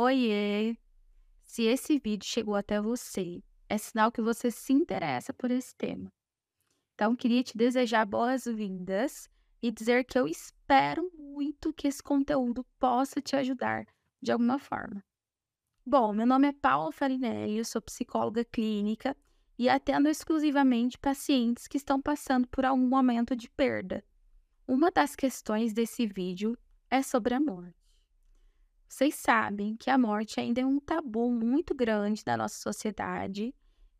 Oiê! Se esse vídeo chegou até você, é sinal que você se interessa por esse tema. Então, queria te desejar boas-vindas e dizer que eu espero muito que esse conteúdo possa te ajudar de alguma forma. Bom, meu nome é Paula Farinelli, eu sou psicóloga clínica e atendo exclusivamente pacientes que estão passando por algum momento de perda. Uma das questões desse vídeo é sobre a morte. Vocês sabem que a morte ainda é um tabu muito grande na nossa sociedade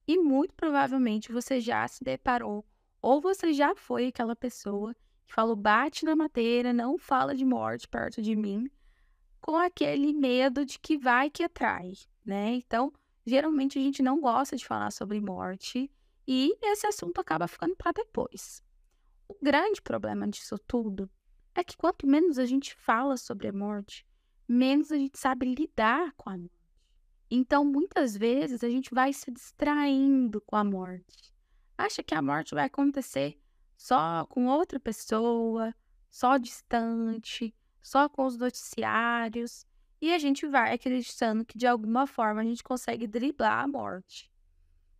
e muito provavelmente você já se deparou ou você já foi aquela pessoa que falou bate na madeira, não fala de morte perto de mim, com aquele medo de que vai que atrai, né? Então, geralmente a gente não gosta de falar sobre morte e esse assunto acaba ficando para depois. O grande problema disso tudo é que quanto menos a gente fala sobre a morte, menos a gente sabe lidar com a morte. Então, muitas vezes, a gente vai se distraindo com a morte. Acha que a morte vai acontecer só com outra pessoa, só distante, só com os noticiários. E a gente vai acreditando que de alguma forma a gente consegue driblar a morte.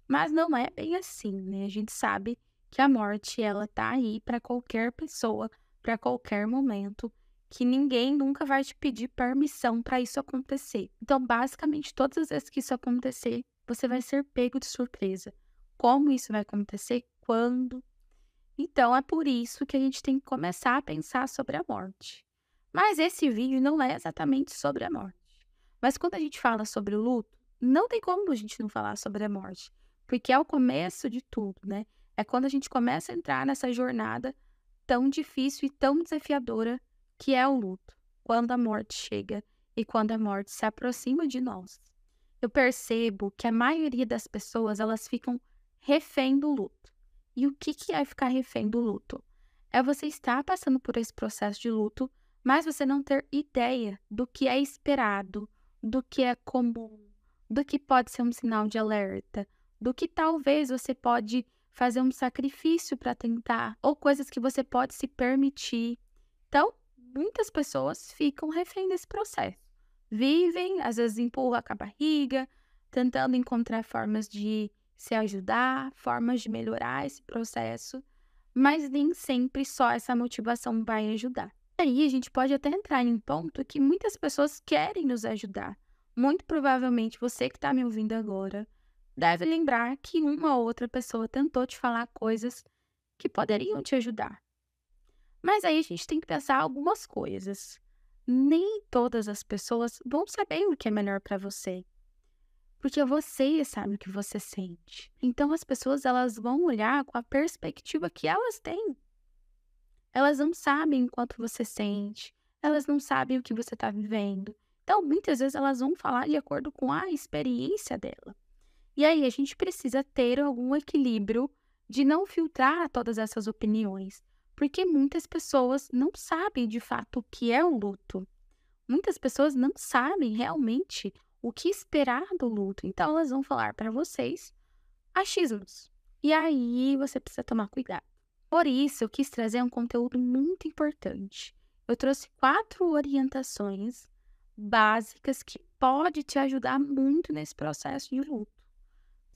Mas não é bem assim, né? A gente sabe que a morte ela tá aí para qualquer pessoa, para qualquer momento que ninguém nunca vai te pedir permissão para isso acontecer. Então, basicamente, todas as vezes que isso acontecer, você vai ser pego de surpresa. Como isso vai acontecer? Quando? Então, é por isso que a gente tem que começar a pensar sobre a morte. Mas esse vídeo não é exatamente sobre a morte. Mas quando a gente fala sobre o luto, não tem como a gente não falar sobre a morte, porque é o começo de tudo, né? É quando a gente começa a entrar nessa jornada tão difícil e tão desafiadora que é o luto, quando a morte chega e quando a morte se aproxima de nós. Eu percebo que a maioria das pessoas elas ficam refém do luto. E o que, que é ficar refém do luto? É você estar passando por esse processo de luto, mas você não ter ideia do que é esperado, do que é comum, do que pode ser um sinal de alerta, do que talvez você pode fazer um sacrifício para tentar, ou coisas que você pode se permitir. Então, muitas pessoas ficam refém desse processo. Vivem, às vezes empurram com a barriga, tentando encontrar formas de se ajudar, formas de melhorar esse processo, mas nem sempre só essa motivação vai ajudar. Aí a gente pode até entrar em um ponto que muitas pessoas querem nos ajudar. Muito provavelmente você que está me ouvindo agora deve lembrar que uma ou outra pessoa tentou te falar coisas que poderiam te ajudar. Mas aí a gente tem que pensar algumas coisas. Nem todas as pessoas vão saber o que é melhor para você. Porque você sabe o que você sente. Então as pessoas elas vão olhar com a perspectiva que elas têm. Elas não sabem quanto você sente. Elas não sabem o que você está vivendo. Então, muitas vezes elas vão falar de acordo com a experiência dela. E aí a gente precisa ter algum equilíbrio de não filtrar todas essas opiniões, porque muitas pessoas não sabem de fato o que é o luto. Muitas pessoas não sabem realmente o que esperar do luto. Então, elas vão falar para vocês achismos. E aí você precisa tomar cuidado. Por isso, eu quis trazer um conteúdo muito importante. Eu trouxe quatro orientações básicas que pode te ajudar muito nesse processo de luto.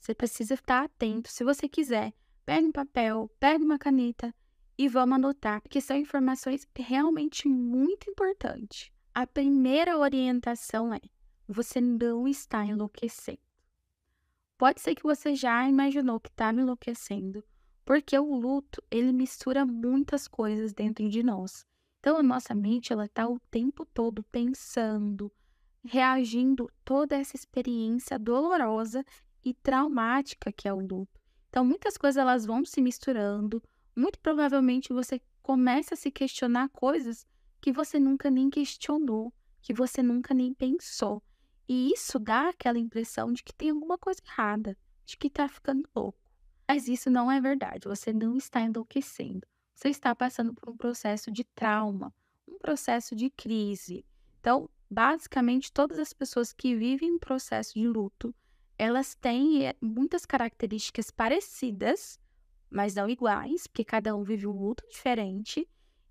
Você precisa estar atento. Se você quiser, pegue um papel, pegue uma caneta e vamos anotar, porque são informações realmente muito importantes. A primeira orientação é: você não está enlouquecendo. Pode ser que você já imaginou que está enlouquecendo, porque o luto ele mistura muitas coisas dentro de nós. Então a nossa mente ela está o tempo todo pensando, reagindo toda essa experiência dolorosa e traumática que é o luto. Então muitas coisas elas vão se misturando, muito provavelmente você começa a se questionar coisas que você nunca nem questionou, que você nunca nem pensou. E isso dá aquela impressão de que tem alguma coisa errada, de que está ficando louco. Mas isso não é verdade, você não está enlouquecendo. Você está passando por um processo de trauma, um processo de crise. Então, basicamente, todas as pessoas que vivem um processo de luto, elas têm eh, muitas características parecidas, mas não iguais, porque cada um vive um luto diferente,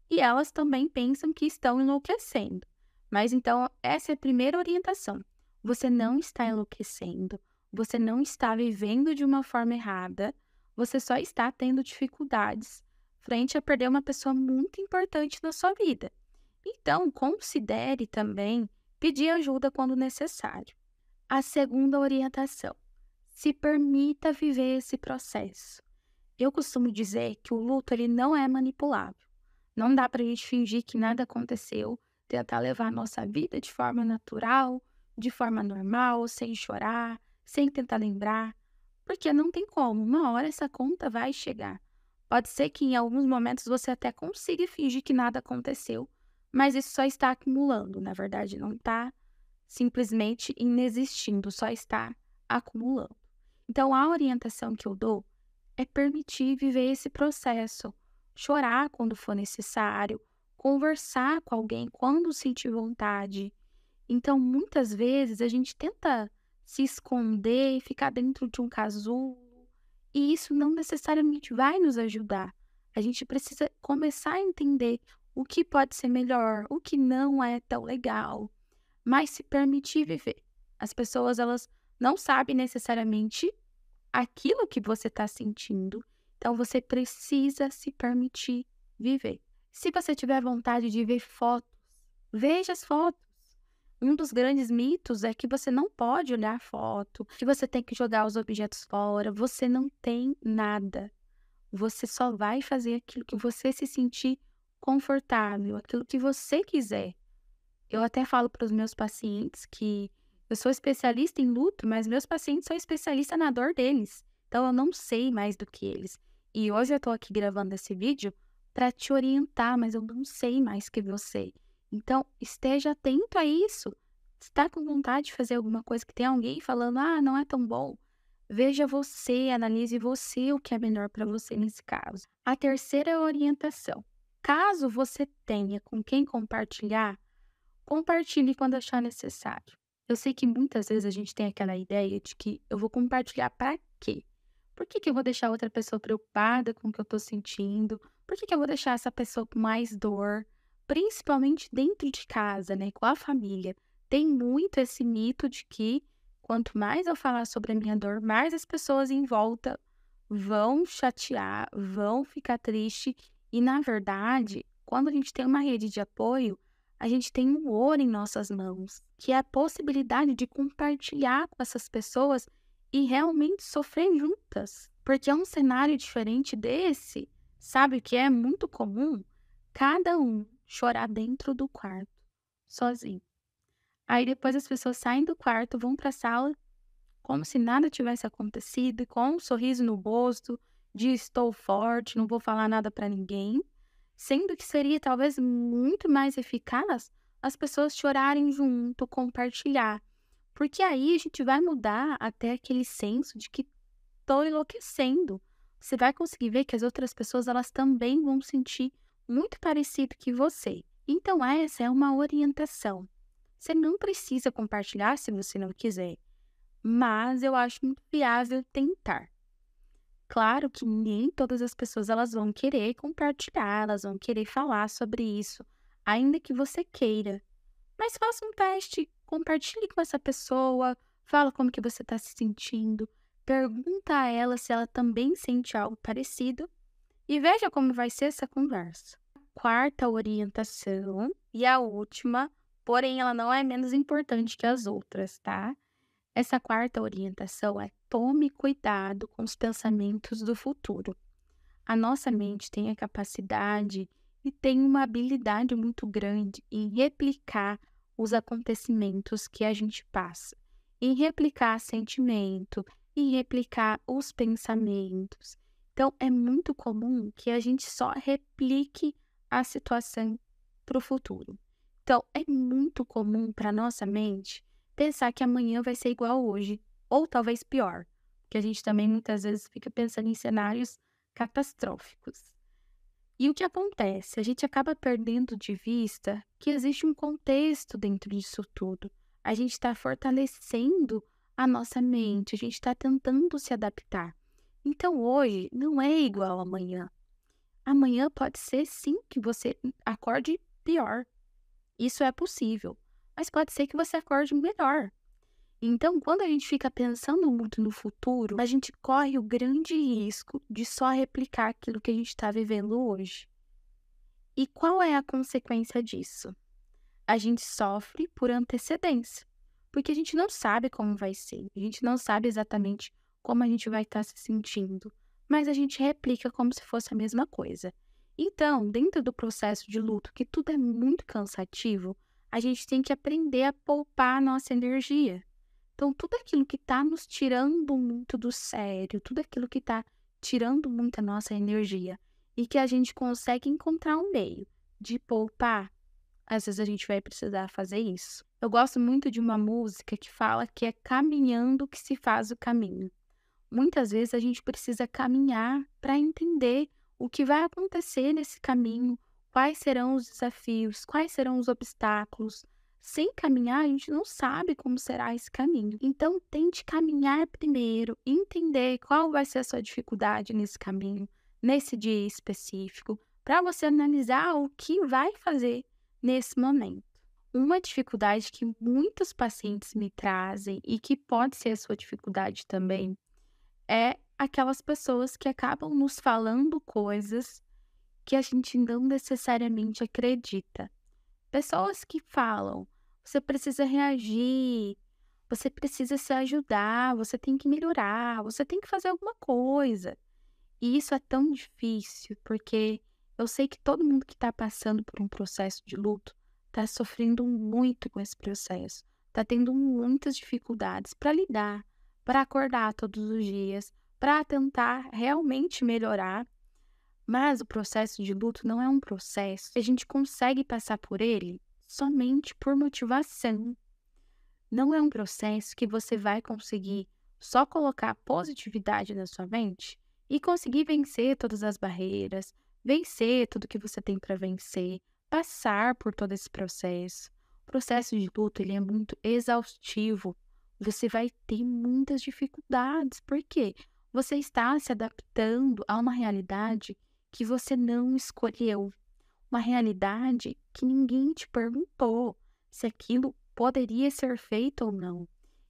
e elas também pensam que estão enlouquecendo. Mas então, essa é a primeira orientação. você não está enlouquecendo, você não está vivendo de uma forma errada, você só está tendo dificuldades frente a perder uma pessoa muito importante na sua vida. Então, considere também pedir ajuda quando necessário. A segunda orientação: se permita viver esse processo. Eu costumo dizer que o luto ele não é manipulável. Não dá para a gente fingir que nada aconteceu, tentar levar a nossa vida de forma natural, de forma normal, sem chorar, sem tentar lembrar, porque não tem como. Uma hora essa conta vai chegar. Pode ser que em alguns momentos você até consiga fingir que nada aconteceu, mas isso só está acumulando. Na verdade, não está simplesmente inexistindo, só está acumulando. Então, a orientação que eu dou é permitir viver esse processo, chorar quando for necessário, conversar com alguém quando sentir vontade. Então, muitas vezes a gente tenta se esconder e ficar dentro de um casulo, e isso não necessariamente vai nos ajudar. A gente precisa começar a entender o que pode ser melhor, o que não é tão legal, mas se permitir viver. As pessoas elas não sabem necessariamente aquilo que você está sentindo, então você precisa se permitir viver. Se você tiver vontade de ver fotos, veja as fotos. Um dos grandes mitos é que você não pode olhar foto, que você tem que jogar os objetos fora. Você não tem nada. Você só vai fazer aquilo que você se sentir confortável, aquilo que você quiser. Eu até falo para os meus pacientes que eu sou especialista em luto, mas meus pacientes são especialistas na dor deles. Então eu não sei mais do que eles. E hoje eu estou aqui gravando esse vídeo para te orientar, mas eu não sei mais que você. Então, esteja atento a isso. Está com vontade de fazer alguma coisa que tem alguém falando, ah, não é tão bom. Veja você, analise você o que é melhor para você nesse caso. A terceira orientação. Caso você tenha com quem compartilhar, compartilhe quando achar necessário. Eu sei que muitas vezes a gente tem aquela ideia de que eu vou compartilhar para quê? Por que, que eu vou deixar outra pessoa preocupada com o que eu estou sentindo? Por que, que eu vou deixar essa pessoa com mais dor? principalmente dentro de casa, né, com a família, tem muito esse mito de que quanto mais eu falar sobre a minha dor, mais as pessoas em volta vão chatear, vão ficar triste. E na verdade, quando a gente tem uma rede de apoio, a gente tem um ouro em nossas mãos, que é a possibilidade de compartilhar com essas pessoas e realmente sofrer juntas. Porque é um cenário diferente desse, sabe o que é muito comum? Cada um chorar dentro do quarto, sozinho. Aí depois as pessoas saem do quarto, vão para a sala, como se nada tivesse acontecido, com um sorriso no rosto, de estou forte, não vou falar nada para ninguém, sendo que seria talvez muito mais eficaz as pessoas chorarem junto, compartilhar. Porque aí a gente vai mudar até aquele senso de que estou enlouquecendo. Você vai conseguir ver que as outras pessoas elas também vão sentir muito parecido que você. Então, essa é uma orientação. Você não precisa compartilhar se você não quiser, mas eu acho muito viável tentar. Claro que nem todas as pessoas elas vão querer compartilhar, elas vão querer falar sobre isso, ainda que você queira. Mas faça um teste, compartilhe com essa pessoa, fala como que você está se sentindo, pergunta a ela se ela também sente algo parecido e veja como vai ser essa conversa. Quarta orientação e a última, porém ela não é menos importante que as outras, tá? Essa quarta orientação é tome cuidado com os pensamentos do futuro. A nossa mente tem a capacidade e tem uma habilidade muito grande em replicar os acontecimentos que a gente passa, em replicar sentimento, em replicar os pensamentos. Então, é muito comum que a gente só replique a situação para o futuro. Então, é muito comum para nossa mente pensar que amanhã vai ser igual hoje, ou talvez pior, que a gente também muitas vezes fica pensando em cenários catastróficos. E o que acontece? A gente acaba perdendo de vista que existe um contexto dentro disso tudo. A gente está fortalecendo a nossa mente, a gente está tentando se adaptar. Então hoje não é igual amanhã. Amanhã pode ser sim que você acorde pior. Isso é possível. Mas pode ser que você acorde melhor. Então, quando a gente fica pensando muito no futuro, a gente corre o grande risco de só replicar aquilo que a gente está vivendo hoje. E qual é a consequência disso? A gente sofre por antecedência, porque a gente não sabe como vai ser, a gente não sabe exatamente como a gente vai estar tá se sentindo, mas a gente replica como se fosse a mesma coisa. Então, dentro do processo de luto, que tudo é muito cansativo, a gente tem que aprender a poupar a nossa energia. Então, tudo aquilo que está nos tirando muito do sério, tudo aquilo que está tirando muito a nossa energia e que a gente consegue encontrar um meio de poupar, às vezes a gente vai precisar fazer isso. Eu gosto muito de uma música que fala que é caminhando que se faz o caminho. Muitas vezes a gente precisa caminhar para entender o que vai acontecer nesse caminho, quais serão os desafios, quais serão os obstáculos, sem caminhar, a gente não sabe como será esse caminho. Então, tente caminhar primeiro, entender qual vai ser a sua dificuldade nesse caminho, nesse dia específico, para você analisar o que vai fazer nesse momento. Uma dificuldade que muitos pacientes me trazem e que pode ser a sua dificuldade também é aquelas pessoas que acabam nos falando coisas que a gente não necessariamente acredita. Pessoas que falam, você precisa reagir, você precisa se ajudar, você tem que melhorar, você tem que fazer alguma coisa. E isso é tão difícil, porque eu sei que todo mundo que está passando por um processo de luto está sofrendo muito com esse processo, está tendo muitas dificuldades para lidar, para acordar todos os dias, para tentar realmente melhorar. Mas o processo de luto não é um processo a gente consegue passar por ele somente por motivação. Não é um processo que você vai conseguir só colocar positividade na sua mente e conseguir vencer todas as barreiras, vencer tudo que você tem para vencer, passar por todo esse processo. O processo de luto ele é muito exaustivo. Você vai ter muitas dificuldades, porque você está se adaptando a uma realidade que você não escolheu uma realidade que ninguém te perguntou se aquilo poderia ser feito ou não.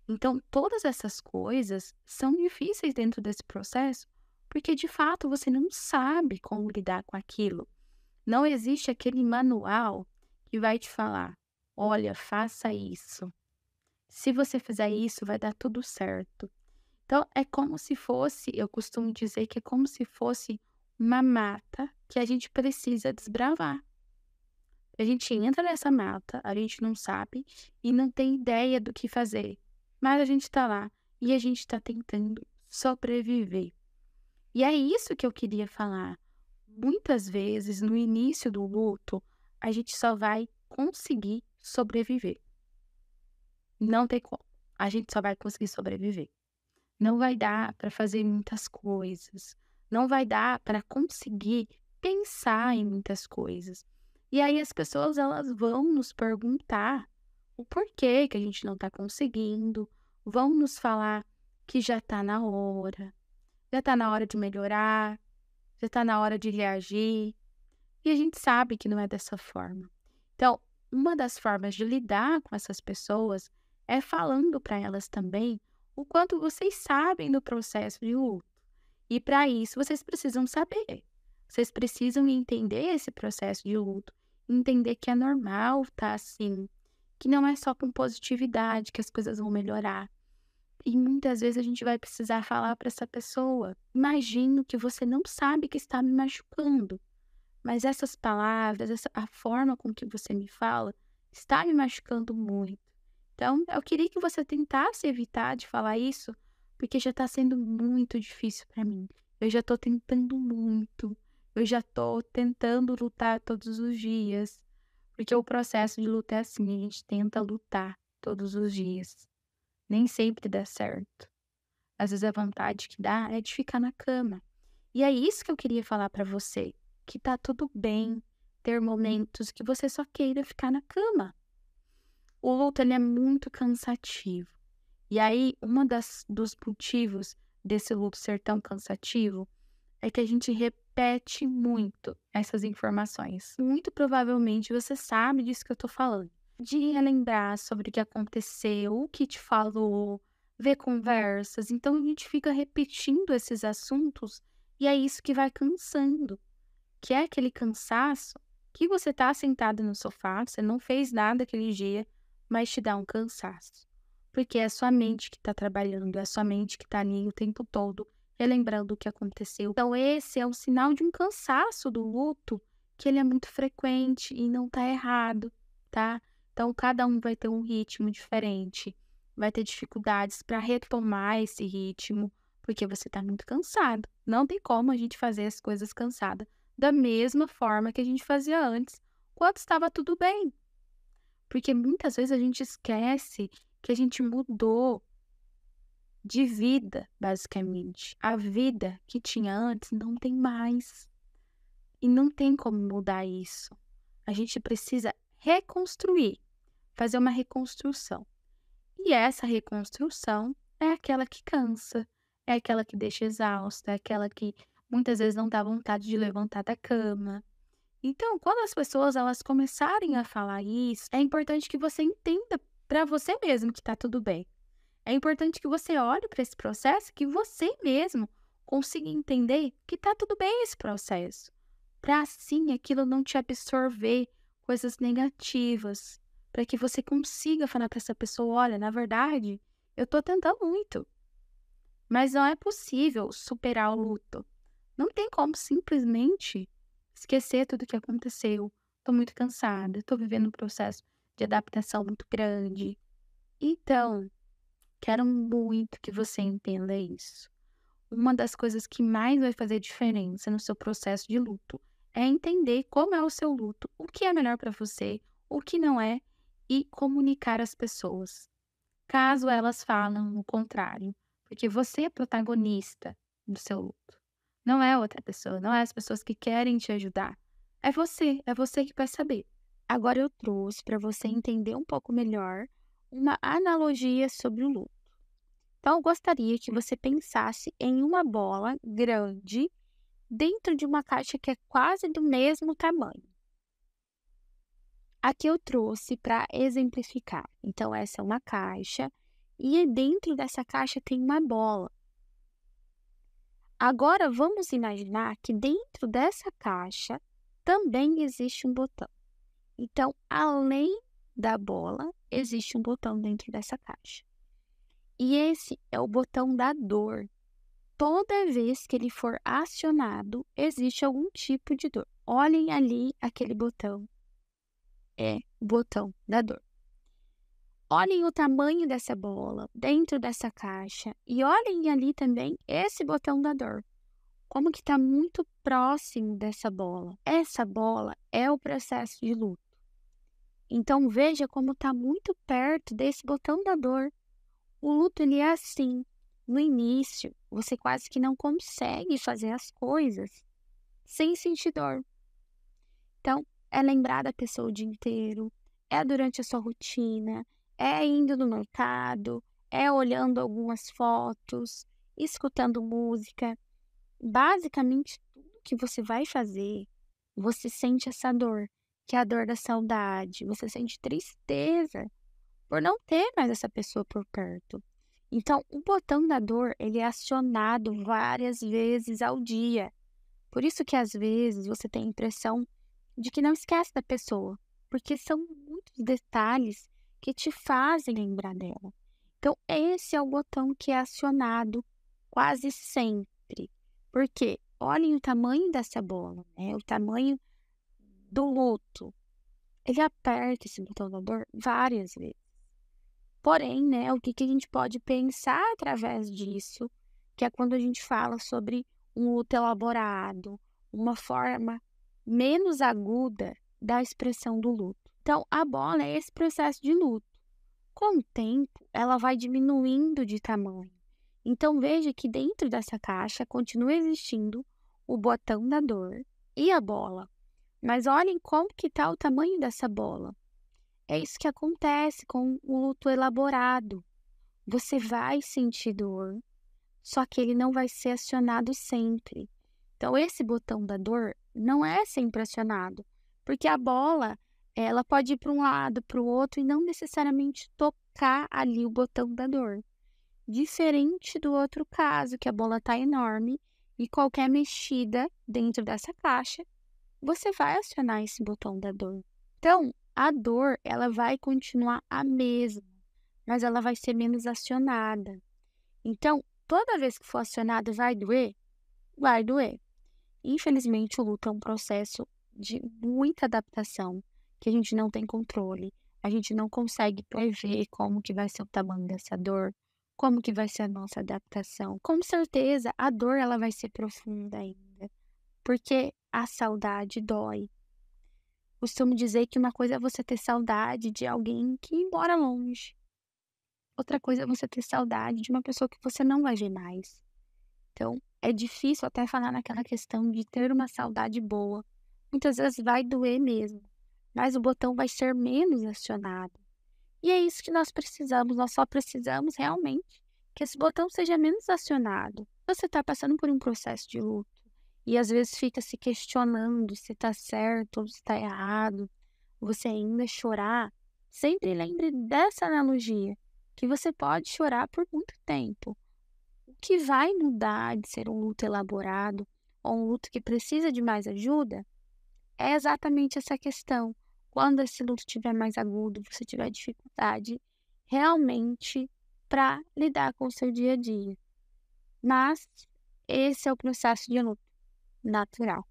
Então, todas essas coisas são difíceis dentro desse processo, porque de fato você não sabe como lidar com aquilo. Não existe aquele manual que vai te falar: olha, faça isso. Se você fizer isso, vai dar tudo certo. Então, é como se fosse, eu costumo dizer que é como se fosse uma mata que a gente precisa desbravar. A gente entra nessa mata, a gente não sabe e não tem ideia do que fazer, mas a gente está lá e a gente está tentando sobreviver. E é isso que eu queria falar. Muitas vezes, no início do luto, a gente só vai conseguir sobreviver. Não tem como. A gente só vai conseguir sobreviver. Não vai dar para fazer muitas coisas não vai dar para conseguir pensar em muitas coisas. E aí as pessoas elas vão nos perguntar o porquê que a gente não está conseguindo, vão nos falar que já está na hora, já está na hora de melhorar, já está na hora de reagir. E a gente sabe que não é dessa forma. Então, uma das formas de lidar com essas pessoas é falando para elas também o quanto vocês sabem do processo de luto. E para isso, vocês precisam saber. Vocês precisam entender esse processo de luto, entender que é normal tá assim, que não é só com positividade que as coisas vão melhorar. E muitas vezes a gente vai precisar falar para essa pessoa: imagino que você não sabe que está me machucando, mas essas palavras, essa, a forma com que você me fala, está me machucando muito. Então, eu queria que você tentasse evitar de falar isso porque já tá sendo muito difícil para mim. Eu já tô tentando muito. Eu já tô tentando lutar todos os dias. Porque o processo de luta é assim, a gente tenta lutar todos os dias. Nem sempre dá certo. Às vezes a vontade que dá é de ficar na cama. E é isso que eu queria falar para você, que tá tudo bem ter momentos que você só queira ficar na cama. O luto ele é muito cansativo. E aí, das dos motivos desse luto ser tão cansativo é que a gente repete muito essas informações. Muito provavelmente você sabe disso que eu tô falando. de relembrar sobre o que aconteceu, o que te falou, ver conversas. Então a gente fica repetindo esses assuntos e é isso que vai cansando. Que é aquele cansaço que você tá sentado no sofá, você não fez nada aquele dia, mas te dá um cansaço. Porque é a sua mente que está trabalhando, é a sua mente que está ali o tempo todo relembrando o que aconteceu. Então, esse é um sinal de um cansaço do luto, que ele é muito frequente e não está errado, tá? Então, cada um vai ter um ritmo diferente, vai ter dificuldades para retomar esse ritmo, porque você está muito cansado. Não tem como a gente fazer as coisas cansada da mesma forma que a gente fazia antes, quando estava tudo bem. Porque muitas vezes a gente esquece que a gente mudou de vida, basicamente. A vida que tinha antes não tem mais. E não tem como mudar isso. A gente precisa reconstruir, fazer uma reconstrução. E essa reconstrução é aquela que cansa, é aquela que deixa exausta, é aquela que muitas vezes não dá vontade de levantar da cama. Então, quando as pessoas elas começarem a falar isso, é importante que você entenda para você mesmo que está tudo bem. É importante que você olhe para esse processo, que você mesmo consiga entender que está tudo bem esse processo, para assim aquilo não te absorver coisas negativas, para que você consiga falar para essa pessoa, olha, na verdade, eu estou tentando muito, mas não é possível superar o luto. Não tem como simplesmente esquecer tudo o que aconteceu. Estou muito cansada, estou vivendo um processo de adaptação muito grande. Então, Quero muito que você entenda isso. Uma das coisas que mais vai fazer diferença no seu processo de luto é entender como é o seu luto, o que é melhor para você, o que não é, e comunicar às pessoas. Caso elas falam o contrário, porque você é protagonista do seu luto. Não é outra pessoa, não é as pessoas que querem te ajudar. É você, é você que vai saber. Agora eu trouxe para você entender um pouco melhor uma analogia sobre o luto. Então, eu gostaria que você pensasse em uma bola grande dentro de uma caixa que é quase do mesmo tamanho. Aqui eu trouxe para exemplificar. Então, essa é uma caixa e dentro dessa caixa tem uma bola. Agora, vamos imaginar que dentro dessa caixa também existe um botão. Então, além da bola, existe um botão dentro dessa caixa. E esse é o botão da dor. Toda vez que ele for acionado, existe algum tipo de dor. Olhem ali aquele botão. É o botão da dor. Olhem o tamanho dessa bola dentro dessa caixa e olhem ali também esse botão da dor. Como que está muito próximo dessa bola. Essa bola é o processo de luto. Então veja como está muito perto desse botão da dor. O luto ele é assim. No início, você quase que não consegue fazer as coisas sem sentir dor. Então, é lembrar da pessoa o dia inteiro, é durante a sua rotina, é indo no mercado, é olhando algumas fotos, escutando música. Basicamente, tudo que você vai fazer, você sente essa dor que é a dor da saudade, você sente tristeza por não ter mais essa pessoa por perto. Então, o botão da dor, ele é acionado várias vezes ao dia. Por isso que às vezes você tem a impressão de que não esquece da pessoa, porque são muitos detalhes que te fazem lembrar dela. Então, esse é o botão que é acionado quase sempre. Porque olhem o tamanho dessa bola, né? O tamanho do luto. Ele aperta esse botão da dor várias vezes. Porém, né, o que, que a gente pode pensar através disso, que é quando a gente fala sobre um luto elaborado, uma forma menos aguda da expressão do luto. Então, a bola é esse processo de luto. Com o tempo, ela vai diminuindo de tamanho. Então, veja que dentro dessa caixa continua existindo o botão da dor e a bola. Mas olhem como que está o tamanho dessa bola. É isso que acontece com o luto elaborado. Você vai sentir dor, só que ele não vai ser acionado sempre. Então, esse botão da dor não é sempre acionado, porque a bola ela pode ir para um lado, para o outro e não necessariamente tocar ali o botão da dor. Diferente do outro caso, que a bola está enorme e qualquer mexida dentro dessa caixa, você vai acionar esse botão da dor. Então, a dor, ela vai continuar a mesma, mas ela vai ser menos acionada. Então, toda vez que for acionada, vai doer? Vai doer. Infelizmente, o luto é um processo de muita adaptação que a gente não tem controle. A gente não consegue prever como que vai ser o tamanho dessa dor, como que vai ser a nossa adaptação. Com certeza, a dor ela vai ser profunda ainda, porque a saudade dói. Costumo dizer que uma coisa é você ter saudade de alguém que mora longe. Outra coisa é você ter saudade de uma pessoa que você não vai ver mais. Então, é difícil até falar naquela questão de ter uma saudade boa. Muitas vezes vai doer mesmo mas o botão vai ser menos acionado. E é isso que nós precisamos, nós só precisamos realmente que esse botão seja menos acionado. Você está passando por um processo de luto e às vezes fica se questionando se está certo ou se está errado, você ainda chorar, sempre lembre dessa analogia, que você pode chorar por muito tempo. O que vai mudar de ser um luto elaborado ou um luto que precisa de mais ajuda é exatamente essa questão quando esse luto estiver mais agudo, você tiver dificuldade realmente para lidar com o seu dia a dia. Mas esse é o processo de luto natural.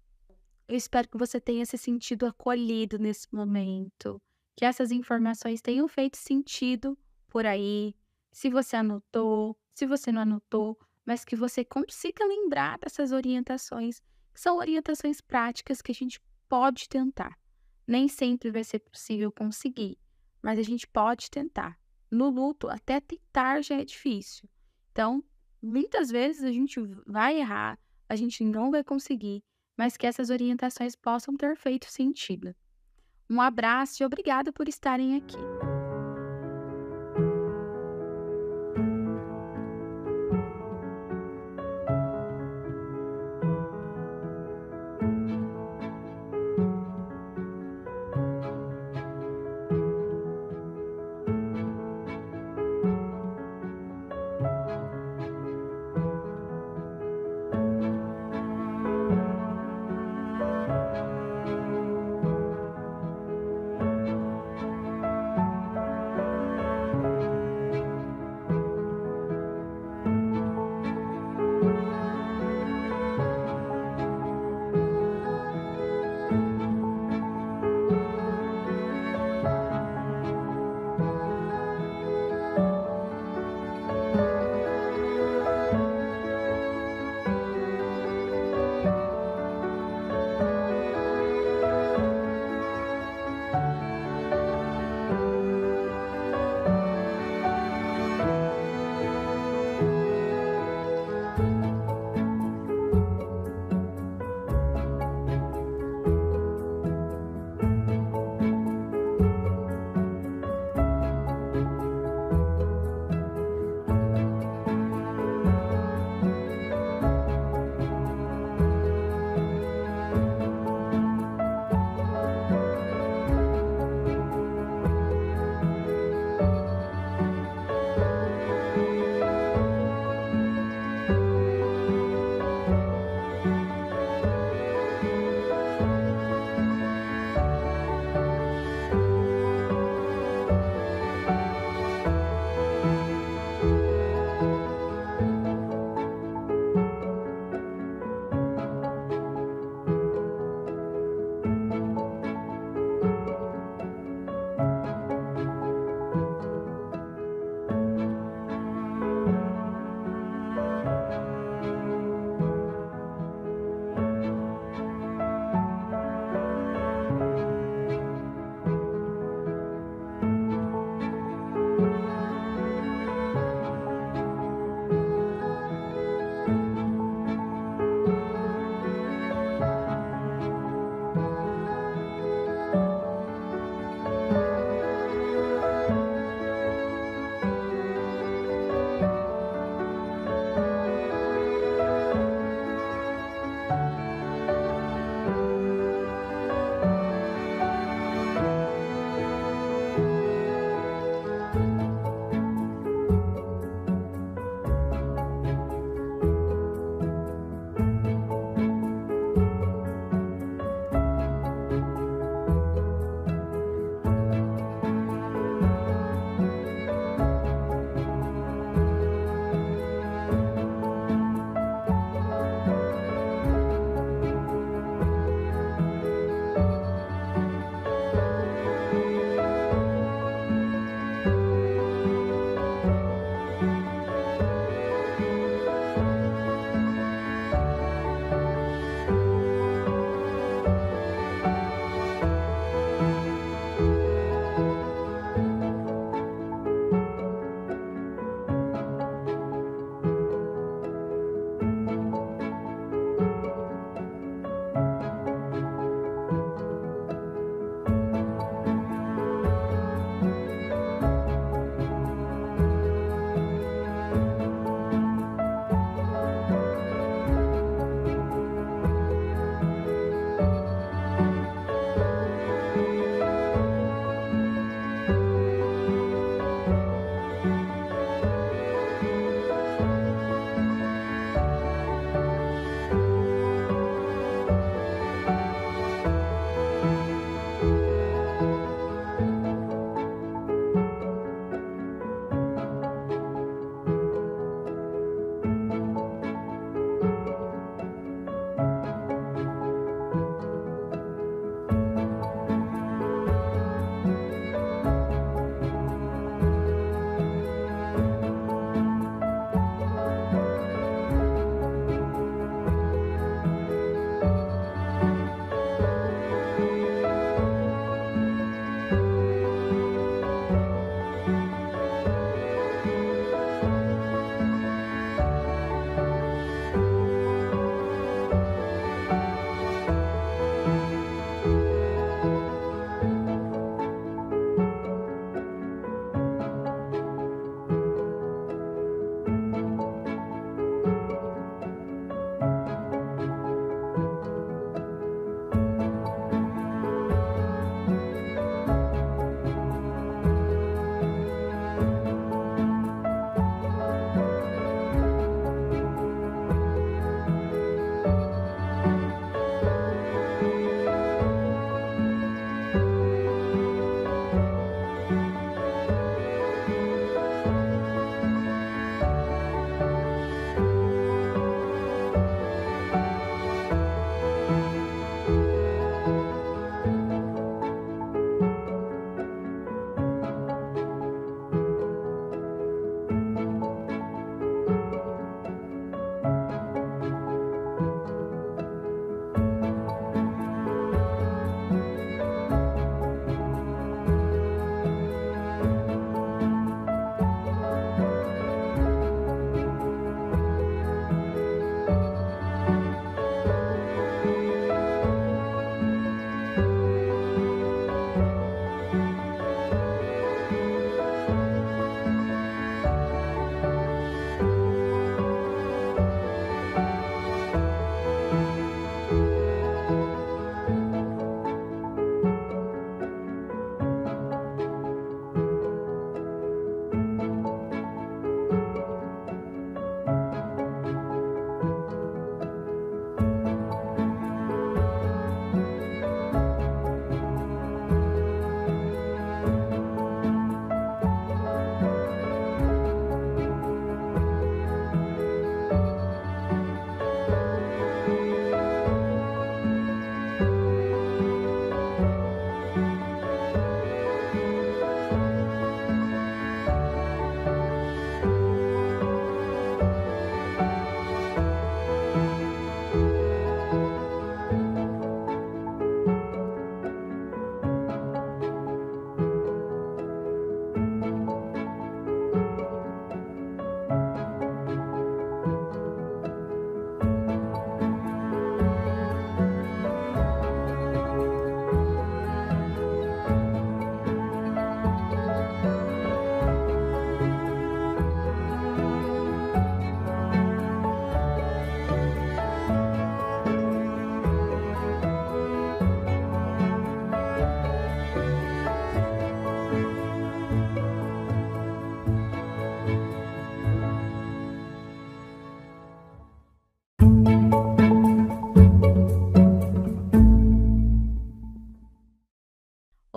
Eu espero que você tenha se sentido acolhido nesse momento, que essas informações tenham feito sentido por aí. Se você anotou, se você não anotou, mas que você consiga lembrar dessas orientações, que são orientações práticas que a gente pode tentar. Nem sempre vai ser possível conseguir, mas a gente pode tentar. No luto, até tentar já é difícil. Então, muitas vezes a gente vai errar, a gente não vai conseguir, mas que essas orientações possam ter feito sentido. Um abraço e obrigada por estarem aqui.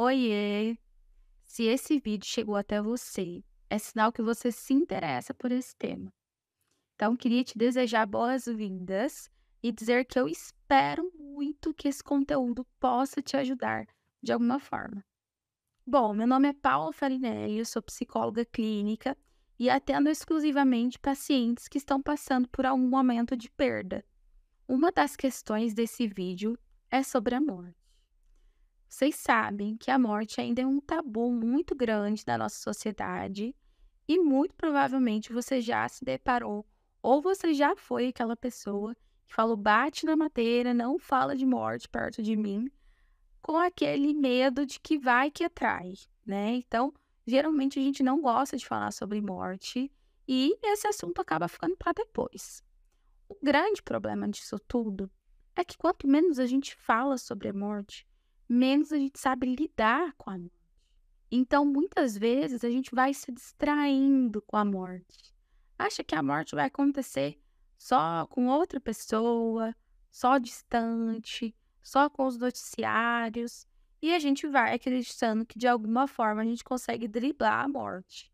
Oiê! Se esse vídeo chegou até você, é sinal que você se interessa por esse tema. Então, queria te desejar boas-vindas e dizer que eu espero muito que esse conteúdo possa te ajudar de alguma forma. Bom, meu nome é Paula Farinelli, eu sou psicóloga clínica e atendo exclusivamente pacientes que estão passando por algum momento de perda. Uma das questões desse vídeo é sobre a morte. Vocês sabem que a morte ainda é um tabu muito grande na nossa sociedade e muito provavelmente você já se deparou ou você já foi aquela pessoa que falou bate na madeira, não fala de morte perto de mim, com aquele medo de que vai que atrai, né? Então, geralmente a gente não gosta de falar sobre morte e esse assunto acaba ficando para depois. O grande problema disso tudo é que quanto menos a gente fala sobre a morte, menos a gente sabe lidar com a morte. Então, muitas vezes, a gente vai se distraindo com a morte. Acha que a morte vai acontecer só com outra pessoa, só distante, só com os noticiários. E a gente vai acreditando que de alguma forma a gente consegue driblar a morte.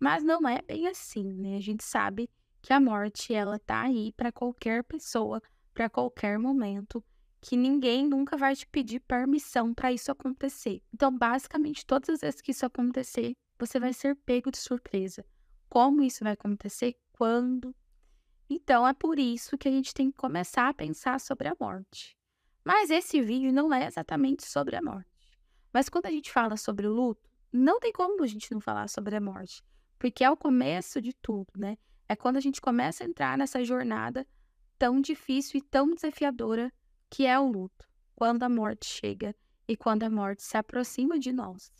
Mas não é bem assim, né? A gente sabe que a morte ela tá aí para qualquer pessoa, para qualquer momento que ninguém nunca vai te pedir permissão para isso acontecer. Então, basicamente, todas as vezes que isso acontecer, você vai ser pego de surpresa. Como isso vai acontecer? Quando? Então, é por isso que a gente tem que começar a pensar sobre a morte. Mas esse vídeo não é exatamente sobre a morte. Mas quando a gente fala sobre o luto, não tem como a gente não falar sobre a morte, porque é o começo de tudo, né? É quando a gente começa a entrar nessa jornada tão difícil e tão desafiadora que é o luto, quando a morte chega e quando a morte se aproxima de nós.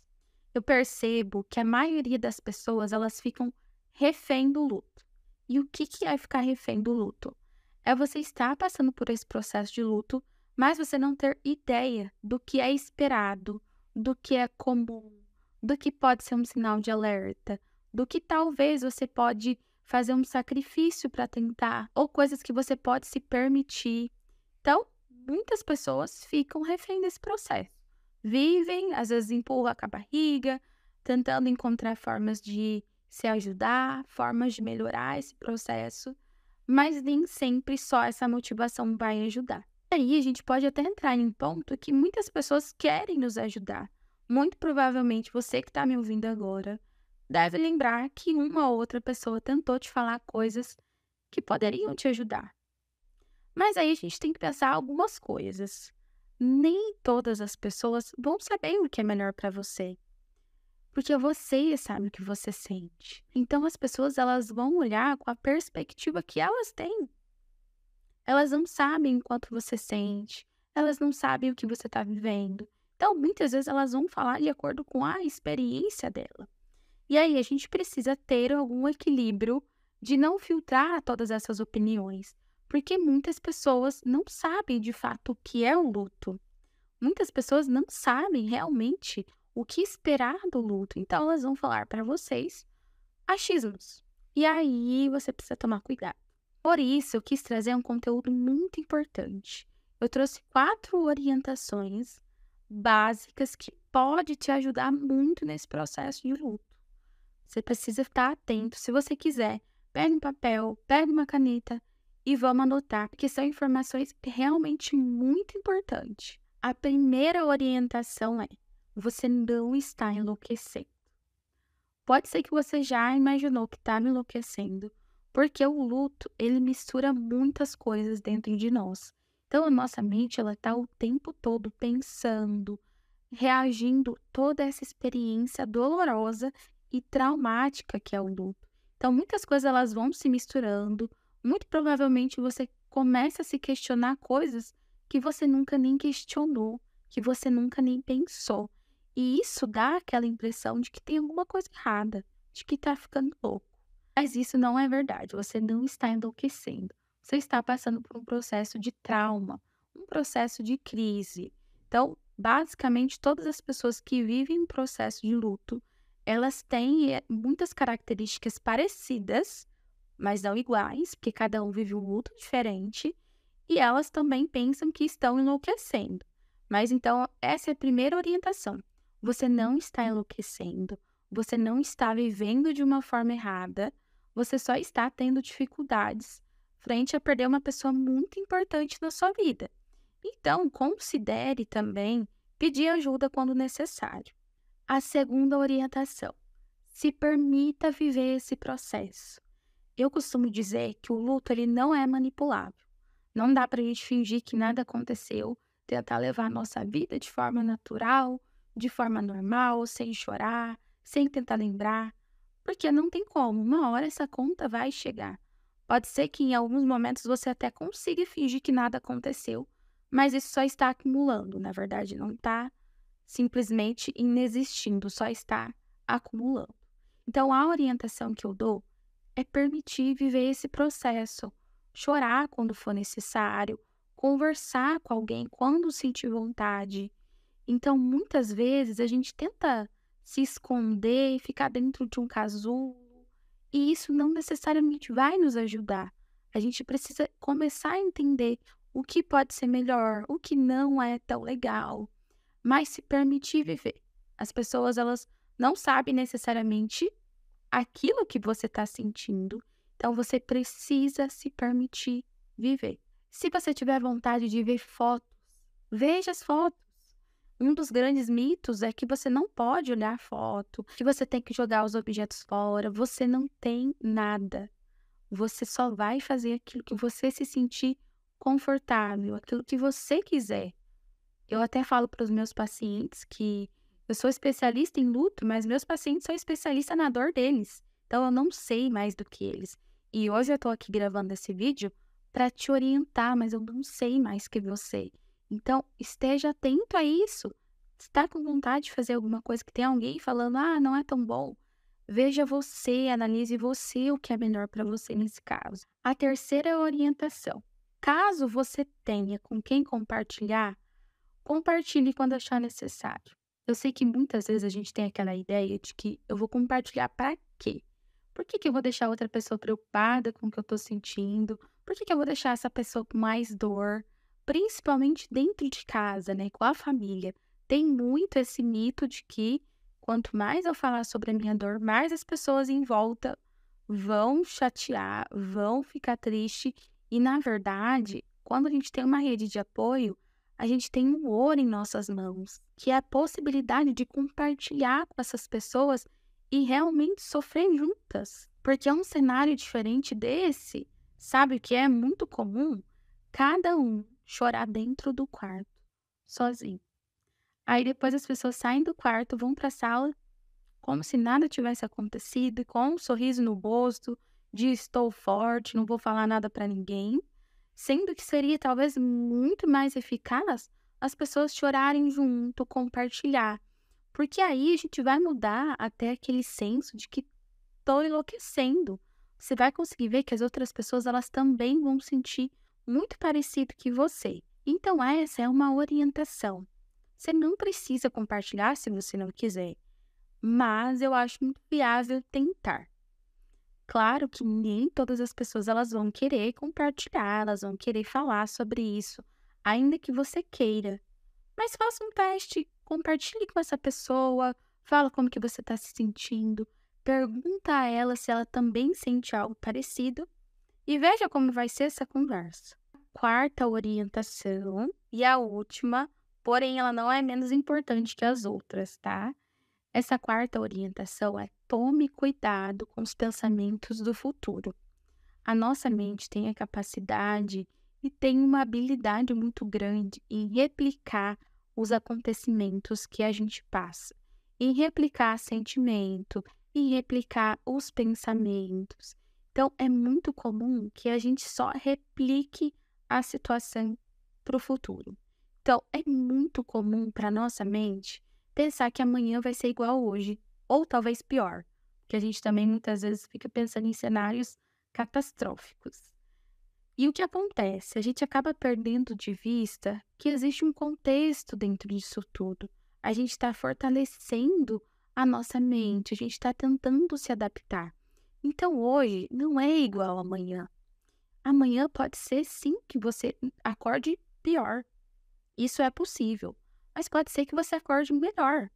Eu percebo que a maioria das pessoas elas ficam refém do luto. E o que, que é ficar refém do luto? É você estar passando por esse processo de luto, mas você não ter ideia do que é esperado, do que é comum, do que pode ser um sinal de alerta, do que talvez você pode fazer um sacrifício para tentar, ou coisas que você pode se permitir. Então, muitas pessoas ficam refém desse processo. Vivem, às vezes empurram com a barriga, tentando encontrar formas de se ajudar, formas de melhorar esse processo, mas nem sempre só essa motivação vai ajudar. Aí a gente pode até entrar em um ponto que muitas pessoas querem nos ajudar. Muito provavelmente você que está me ouvindo agora deve lembrar que uma ou outra pessoa tentou te falar coisas que poderiam te ajudar. Mas aí a gente tem que pensar algumas coisas. Nem todas as pessoas vão saber o que é melhor para você. Porque você sabe o que você sente. Então as pessoas elas vão olhar com a perspectiva que elas têm. Elas não sabem o quanto você sente, elas não sabem o que você está vivendo. Então, muitas vezes elas vão falar de acordo com a experiência dela. E aí a gente precisa ter algum equilíbrio de não filtrar todas essas opiniões, porque muitas pessoas não sabem de fato o que é o luto. Muitas pessoas não sabem realmente o que esperar do luto, então elas vão falar para vocês achismos. E aí você precisa tomar cuidado. Por isso, eu quis trazer um conteúdo muito importante. Eu trouxe quatro orientações básicas que pode te ajudar muito nesse processo de luto. Você precisa estar atento. Se você quiser, pegue um papel, pegue uma caneta e vamos anotar, porque são informações realmente muito importantes. A primeira orientação é: você não está enlouquecendo. Pode ser que você já imaginou que está enlouquecendo, porque o luto ele mistura muitas coisas dentro de nós. Então a nossa mente ela está o tempo todo pensando, reagindo toda essa experiência dolorosa e traumática que é o luto. Então muitas coisas elas vão se misturando, muito provavelmente você começa a se questionar coisas que você nunca nem questionou, que você nunca nem pensou. E isso dá aquela impressão de que tem alguma coisa errada, de que está ficando louco. Mas isso não é verdade, você não está enlouquecendo. Você está passando por um processo de trauma, um processo de crise. Então, basicamente, todas as pessoas que vivem um processo de luto, elas têm eh, muitas características parecidas, mas não iguais, porque cada um vive um luto diferente, e elas também pensam que estão enlouquecendo. Mas então, essa é a primeira orientação. você não está enlouquecendo, você não está vivendo de uma forma errada, você só está tendo dificuldades frente a perder uma pessoa muito importante na sua vida. Então, considere também pedir ajuda quando necessário. A segunda orientação: se permita viver esse processo. Eu costumo dizer que o luto ele não é manipulável. Não dá para a gente fingir que nada aconteceu, tentar levar a nossa vida de forma natural, de forma normal, sem chorar, sem tentar lembrar, porque não tem como. Uma hora essa conta vai chegar. Pode ser que em alguns momentos você até consiga fingir que nada aconteceu, mas isso só está acumulando. Na verdade, não está simplesmente inexistindo, só está acumulando. Então, a orientação que eu dou é permitir viver esse processo, chorar quando for necessário, conversar com alguém quando sentir vontade. Então, muitas vezes a gente tenta se esconder e ficar dentro de um casulo, e isso não necessariamente vai nos ajudar. A gente precisa começar a entender o que pode ser melhor, o que não é tão legal, mas se permitir viver. As pessoas elas não sabem necessariamente aquilo que você está sentindo, então você precisa se permitir viver. Se você tiver vontade de ver fotos, veja as fotos. Um dos grandes mitos é que você não pode olhar foto, que você tem que jogar os objetos fora. Você não tem nada. Você só vai fazer aquilo que você se sentir confortável, aquilo que você quiser. Eu até falo para os meus pacientes que eu sou especialista em luto, mas meus pacientes são especialistas na dor deles. Então eu não sei mais do que eles. E hoje eu estou aqui gravando esse vídeo para te orientar, mas eu não sei mais que você. Então esteja atento a isso. Está com vontade de fazer alguma coisa que tem alguém falando, ah, não é tão bom. Veja você, analise você o que é melhor para você nesse caso. A terceira é a orientação. Caso você tenha com quem compartilhar, compartilhe quando achar necessário. Eu sei que muitas vezes a gente tem aquela ideia de que eu vou compartilhar para quê? Por que, que eu vou deixar outra pessoa preocupada com o que eu estou sentindo? Por que, que eu vou deixar essa pessoa com mais dor? Principalmente dentro de casa, né? Com a família. Tem muito esse mito de que quanto mais eu falar sobre a minha dor, mais as pessoas em volta vão chatear, vão ficar triste. E na verdade, quando a gente tem uma rede de apoio, a gente tem um ouro em nossas mãos, que é a possibilidade de compartilhar com essas pessoas e realmente sofrer juntas. Porque é um cenário diferente desse, sabe o que é muito comum? Cada um chorar dentro do quarto, sozinho. Aí depois as pessoas saem do quarto, vão para a sala, como se nada tivesse acontecido, com um sorriso no rosto, de estou forte, não vou falar nada para ninguém sendo que seria talvez muito mais eficaz as pessoas chorarem junto, compartilhar. Porque aí a gente vai mudar até aquele senso de que estou enlouquecendo. Você vai conseguir ver que as outras pessoas elas também vão sentir muito parecido que você. Então essa é uma orientação. Você não precisa compartilhar se você não quiser, mas eu acho muito viável tentar. Claro que nem todas as pessoas elas vão querer compartilhar, elas vão querer falar sobre isso, ainda que você queira. Mas faça um teste, compartilhe com essa pessoa, fala como que você está se sentindo, pergunta a ela se ela também sente algo parecido e veja como vai ser essa conversa. Quarta orientação e a última, porém ela não é menos importante que as outras, tá? Essa quarta orientação é tome cuidado com os pensamentos do futuro. A nossa mente tem a capacidade e tem uma habilidade muito grande em replicar os acontecimentos que a gente passa, em replicar sentimento, em replicar os pensamentos. Então, é muito comum que a gente só replique a situação para o futuro. Então, é muito comum para nossa mente pensar que amanhã vai ser igual hoje, ou talvez pior, que a gente também muitas vezes fica pensando em cenários catastróficos. E o que acontece? A gente acaba perdendo de vista que existe um contexto dentro disso tudo. A gente está fortalecendo a nossa mente, a gente está tentando se adaptar. Então hoje não é igual amanhã. Amanhã pode ser sim que você acorde pior. Isso é possível mas pode ser que você acorde melhor.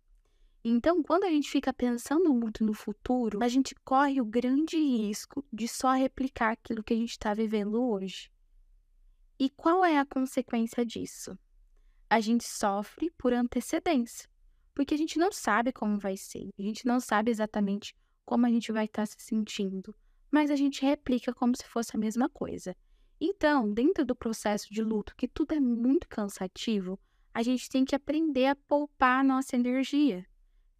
Então, quando a gente fica pensando muito no futuro, a gente corre o grande risco de só replicar aquilo que a gente está vivendo hoje. E qual é a consequência disso? A gente sofre por antecedência, porque a gente não sabe como vai ser, a gente não sabe exatamente como a gente vai estar tá se sentindo, mas a gente replica como se fosse a mesma coisa. Então, dentro do processo de luto, que tudo é muito cansativo, a gente tem que aprender a poupar a nossa energia.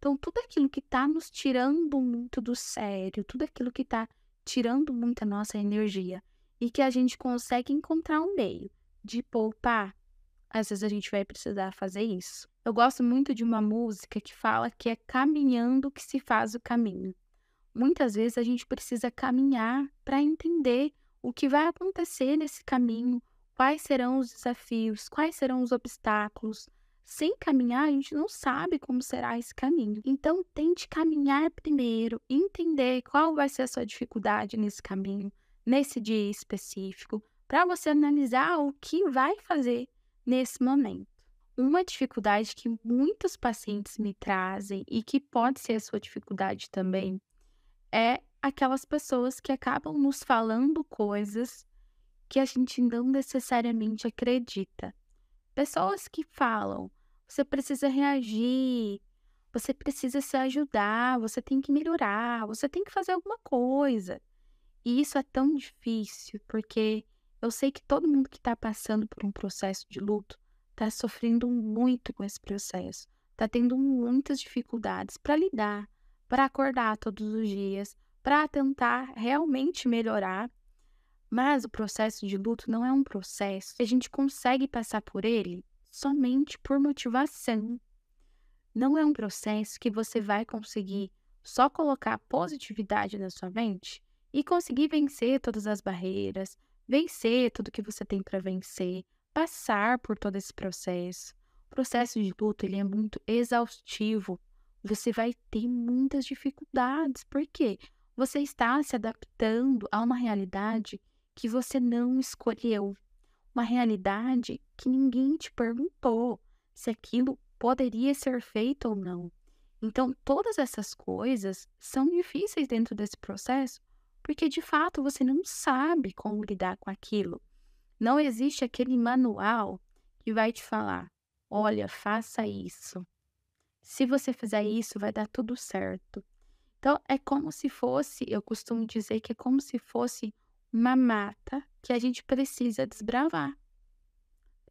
Então, tudo aquilo que está nos tirando muito do sério, tudo aquilo que está tirando muito a nossa energia e que a gente consegue encontrar um meio de poupar, às vezes a gente vai precisar fazer isso. Eu gosto muito de uma música que fala que é caminhando que se faz o caminho. Muitas vezes a gente precisa caminhar para entender o que vai acontecer nesse caminho, quais serão os desafios, quais serão os obstáculos, sem caminhar, a gente não sabe como será esse caminho. Então, tente caminhar primeiro, entender qual vai ser a sua dificuldade nesse caminho, nesse dia específico, para você analisar o que vai fazer nesse momento. Uma dificuldade que muitos pacientes me trazem e que pode ser a sua dificuldade também é aquelas pessoas que acabam nos falando coisas que a gente não necessariamente acredita. Pessoas que falam, você precisa reagir, você precisa se ajudar, você tem que melhorar, você tem que fazer alguma coisa. E isso é tão difícil, porque eu sei que todo mundo que está passando por um processo de luto está sofrendo muito com esse processo, está tendo muitas dificuldades para lidar, para acordar todos os dias, para tentar realmente melhorar mas o processo de luto não é um processo a gente consegue passar por ele somente por motivação. Não é um processo que você vai conseguir só colocar positividade na sua mente e conseguir vencer todas as barreiras, vencer tudo que você tem para vencer, passar por todo esse processo. O processo de luto ele é muito exaustivo. Você vai ter muitas dificuldades, porque você está se adaptando a uma realidade que você não escolheu, uma realidade que ninguém te perguntou se aquilo poderia ser feito ou não. Então, todas essas coisas são difíceis dentro desse processo, porque de fato você não sabe como lidar com aquilo. Não existe aquele manual que vai te falar: olha, faça isso. Se você fizer isso, vai dar tudo certo. Então, é como se fosse, eu costumo dizer que é como se fosse uma mata que a gente precisa desbravar.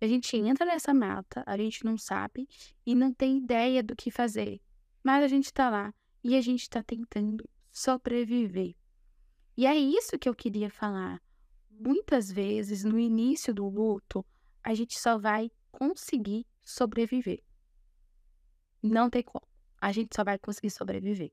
A gente entra nessa mata, a gente não sabe e não tem ideia do que fazer, mas a gente está lá e a gente está tentando sobreviver. E é isso que eu queria falar. Muitas vezes, no início do luto, a gente só vai conseguir sobreviver. Não tem como. A gente só vai conseguir sobreviver.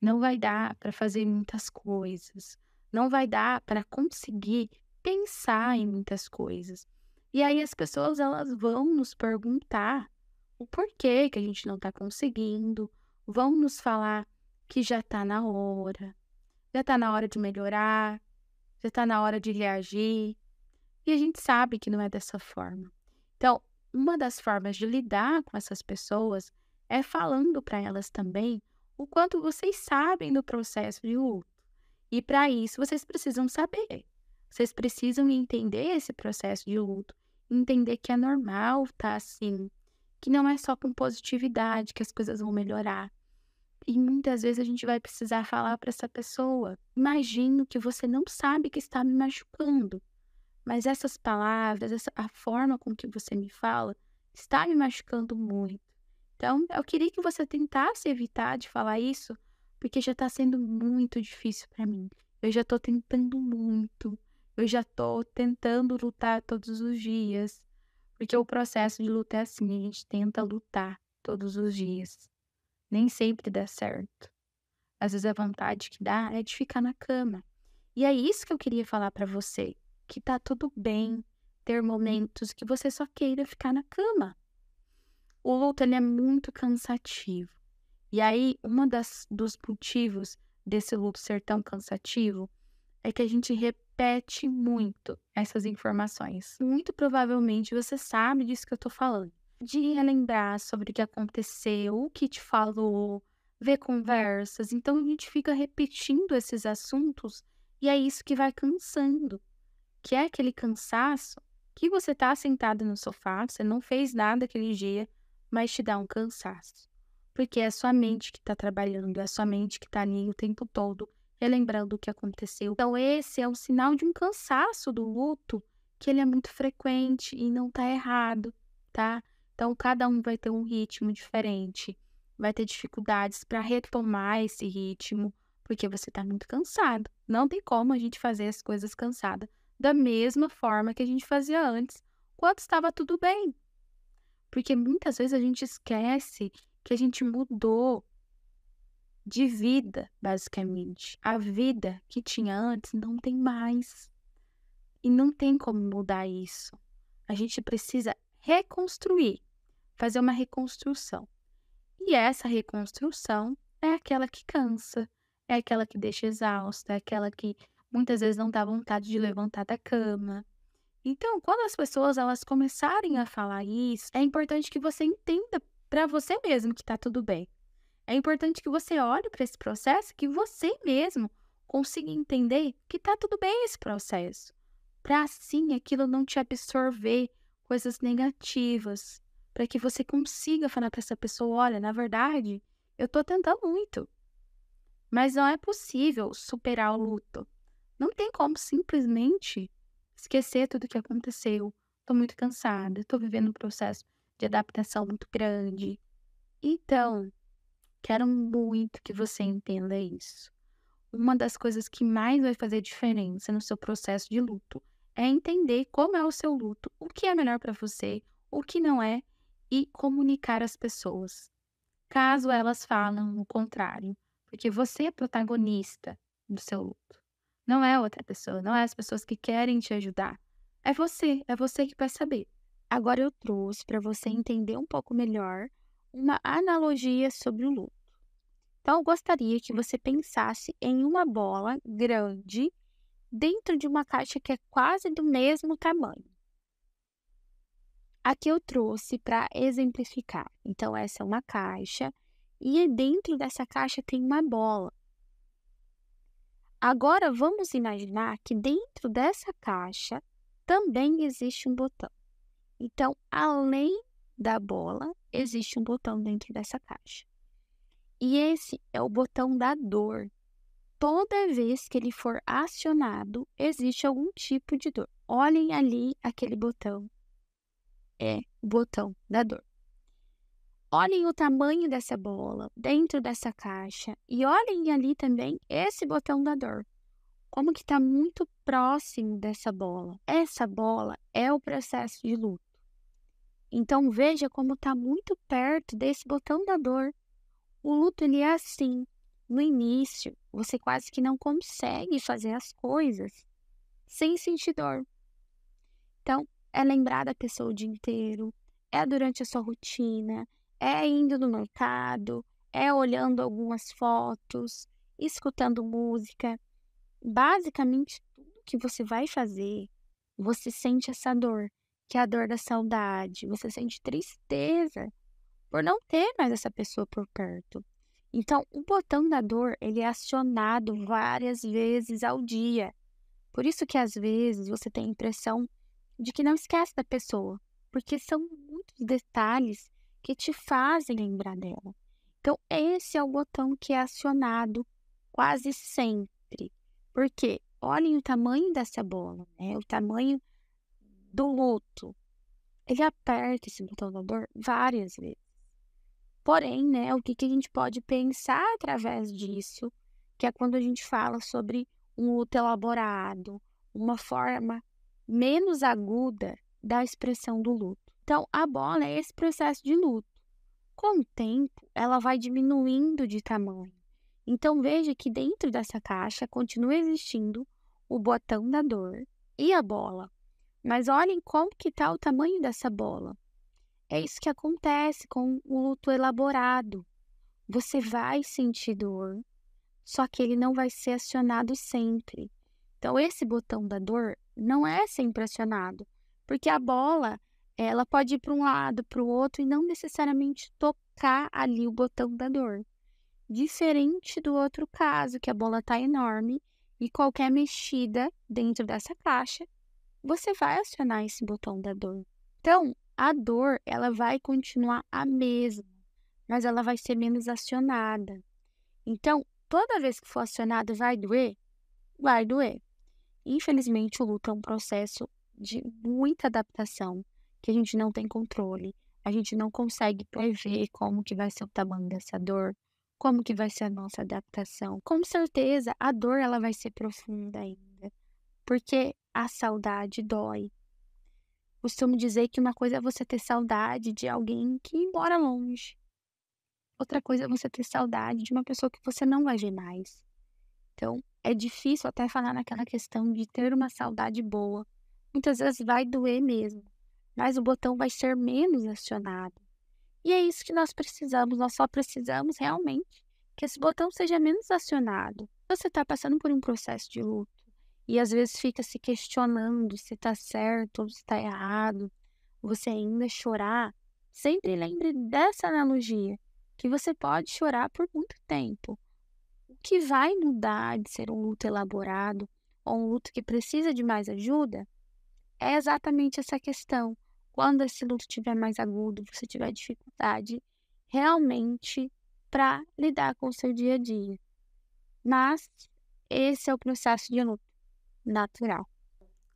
Não vai dar para fazer muitas coisas não vai dar para conseguir pensar em muitas coisas. E aí as pessoas elas vão nos perguntar o porquê que a gente não está conseguindo, vão nos falar que já está na hora, já está na hora de melhorar, já está na hora de reagir. E a gente sabe que não é dessa forma. Então, uma das formas de lidar com essas pessoas é falando para elas também o quanto vocês sabem do processo de luto. E para isso, vocês precisam saber. Vocês precisam entender esse processo de luto, entender que é normal estar tá assim, que não é só com positividade que as coisas vão melhorar. E muitas vezes a gente vai precisar falar para essa pessoa: imagino que você não sabe que está me machucando, mas essas palavras, essa, a forma com que você me fala, está me machucando muito. Então, eu queria que você tentasse evitar de falar isso porque já tá sendo muito difícil para mim. Eu já tô tentando muito. Eu já tô tentando lutar todos os dias. Porque o processo de luta é assim, a gente tenta lutar todos os dias. Nem sempre dá certo. Às vezes a vontade que dá é de ficar na cama. E é isso que eu queria falar para você, que tá tudo bem ter momentos que você só queira ficar na cama. O luto ele é muito cansativo. E aí, das dos motivos desse luto ser tão cansativo é que a gente repete muito essas informações. Muito provavelmente você sabe disso que eu tô falando. de relembrar sobre o que aconteceu, o que te falou, ver conversas. Então a gente fica repetindo esses assuntos e é isso que vai cansando. Que é aquele cansaço que você tá sentado no sofá, você não fez nada aquele dia, mas te dá um cansaço. Porque é sua mente que está trabalhando, é sua mente que está ali o tempo todo relembrando o que aconteceu. Então, esse é um sinal de um cansaço do luto, que ele é muito frequente e não está errado, tá? Então, cada um vai ter um ritmo diferente, vai ter dificuldades para retomar esse ritmo, porque você está muito cansado. Não tem como a gente fazer as coisas cansada da mesma forma que a gente fazia antes, quando estava tudo bem. Porque muitas vezes a gente esquece que a gente mudou de vida, basicamente. A vida que tinha antes não tem mais. E não tem como mudar isso. A gente precisa reconstruir, fazer uma reconstrução. E essa reconstrução é aquela que cansa, é aquela que deixa exausta, é aquela que muitas vezes não dá vontade de levantar da cama. Então, quando as pessoas elas começarem a falar isso, é importante que você entenda para você mesmo que está tudo bem. É importante que você olhe para esse processo, que você mesmo consiga entender que está tudo bem esse processo, para assim aquilo não te absorver coisas negativas, para que você consiga falar para essa pessoa, olha, na verdade, eu estou tentando muito, mas não é possível superar o luto. Não tem como simplesmente esquecer tudo o que aconteceu. Estou muito cansada, estou vivendo um processo de adaptação muito grande. Então, Quero muito que você entenda isso. Uma das coisas que mais vai fazer diferença no seu processo de luto é entender como é o seu luto, o que é melhor para você, o que não é e comunicar às pessoas. Caso elas falam o contrário, porque você é protagonista do seu luto. Não é outra pessoa, não é as pessoas que querem te ajudar. É você, é você que vai saber. Agora eu trouxe para você entender um pouco melhor uma analogia sobre o luto. Então, eu gostaria que você pensasse em uma bola grande dentro de uma caixa que é quase do mesmo tamanho. Aqui eu trouxe para exemplificar. Então, essa é uma caixa e dentro dessa caixa tem uma bola. Agora, vamos imaginar que dentro dessa caixa também existe um botão. Então, além da bola, existe um botão dentro dessa caixa. E esse é o botão da dor. Toda vez que ele for acionado, existe algum tipo de dor. Olhem ali aquele botão. É o botão da dor. Olhem o tamanho dessa bola dentro dessa caixa e olhem ali também esse botão da dor. Como que está muito próximo dessa bola. Essa bola é o processo de luto. Então veja como está muito perto desse botão da dor. O luto ele é assim. No início, você quase que não consegue fazer as coisas sem sentir dor. Então, é lembrar da pessoa o dia inteiro, é durante a sua rotina, é indo no mercado, é olhando algumas fotos, escutando música. Basicamente, tudo que você vai fazer, você sente essa dor que é a dor da saudade, você sente tristeza por não ter mais essa pessoa por perto. Então, o botão da dor, ele é acionado várias vezes ao dia. Por isso que às vezes você tem a impressão de que não esquece da pessoa, porque são muitos detalhes que te fazem lembrar dela. Então, esse é o botão que é acionado quase sempre. Porque olhem o tamanho dessa bola, né? O tamanho do luto, ele aperta esse botão da dor várias vezes. Porém, né, o que, que a gente pode pensar através disso, que é quando a gente fala sobre um luto elaborado, uma forma menos aguda da expressão do luto. Então, a bola é esse processo de luto. Com o tempo, ela vai diminuindo de tamanho. Então, veja que dentro dessa caixa continua existindo o botão da dor e a bola. Mas olhem como que está o tamanho dessa bola. É isso que acontece com o luto elaborado. Você vai sentir dor, só que ele não vai ser acionado sempre. Então, esse botão da dor não é sempre acionado, porque a bola ela pode ir para um lado, para o outro e não necessariamente tocar ali o botão da dor. Diferente do outro caso, que a bola está enorme e qualquer mexida dentro dessa caixa, você vai acionar esse botão da dor. Então, a dor, ela vai continuar a mesma, mas ela vai ser menos acionada. Então, toda vez que for acionada, vai doer? Vai doer. Infelizmente, o luto é um processo de muita adaptação que a gente não tem controle. A gente não consegue prever como que vai ser o tamanho dessa dor, como que vai ser a nossa adaptação. Com certeza, a dor ela vai ser profunda ainda, porque a saudade dói. Costumo dizer que uma coisa é você ter saudade de alguém que mora longe. Outra coisa é você ter saudade de uma pessoa que você não vai ver mais. Então, é difícil até falar naquela questão de ter uma saudade boa. Muitas vezes vai doer mesmo mas o botão vai ser menos acionado. E é isso que nós precisamos, nós só precisamos realmente que esse botão seja menos acionado. Você está passando por um processo de luto e às vezes fica se questionando se está certo ou se está errado, você ainda chorar, sempre lembre dessa analogia, que você pode chorar por muito tempo. O que vai mudar de ser um luto elaborado ou um luto que precisa de mais ajuda é exatamente essa questão quando esse luto estiver mais agudo, você tiver dificuldade realmente para lidar com o seu dia a dia. Mas esse é o processo de luto natural.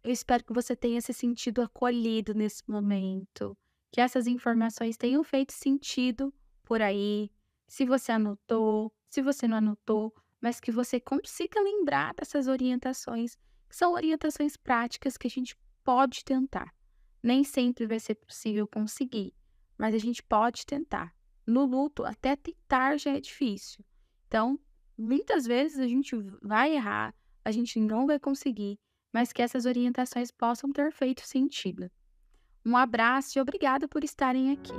Eu espero que você tenha se sentido acolhido nesse momento, que essas informações tenham feito sentido por aí. Se você anotou, se você não anotou, mas que você consiga lembrar dessas orientações, que são orientações práticas que a gente pode tentar. Nem sempre vai ser possível conseguir, mas a gente pode tentar. No luto, até tentar já é difícil. Então, muitas vezes a gente vai errar, a gente não vai conseguir, mas que essas orientações possam ter feito sentido. Um abraço e obrigada por estarem aqui.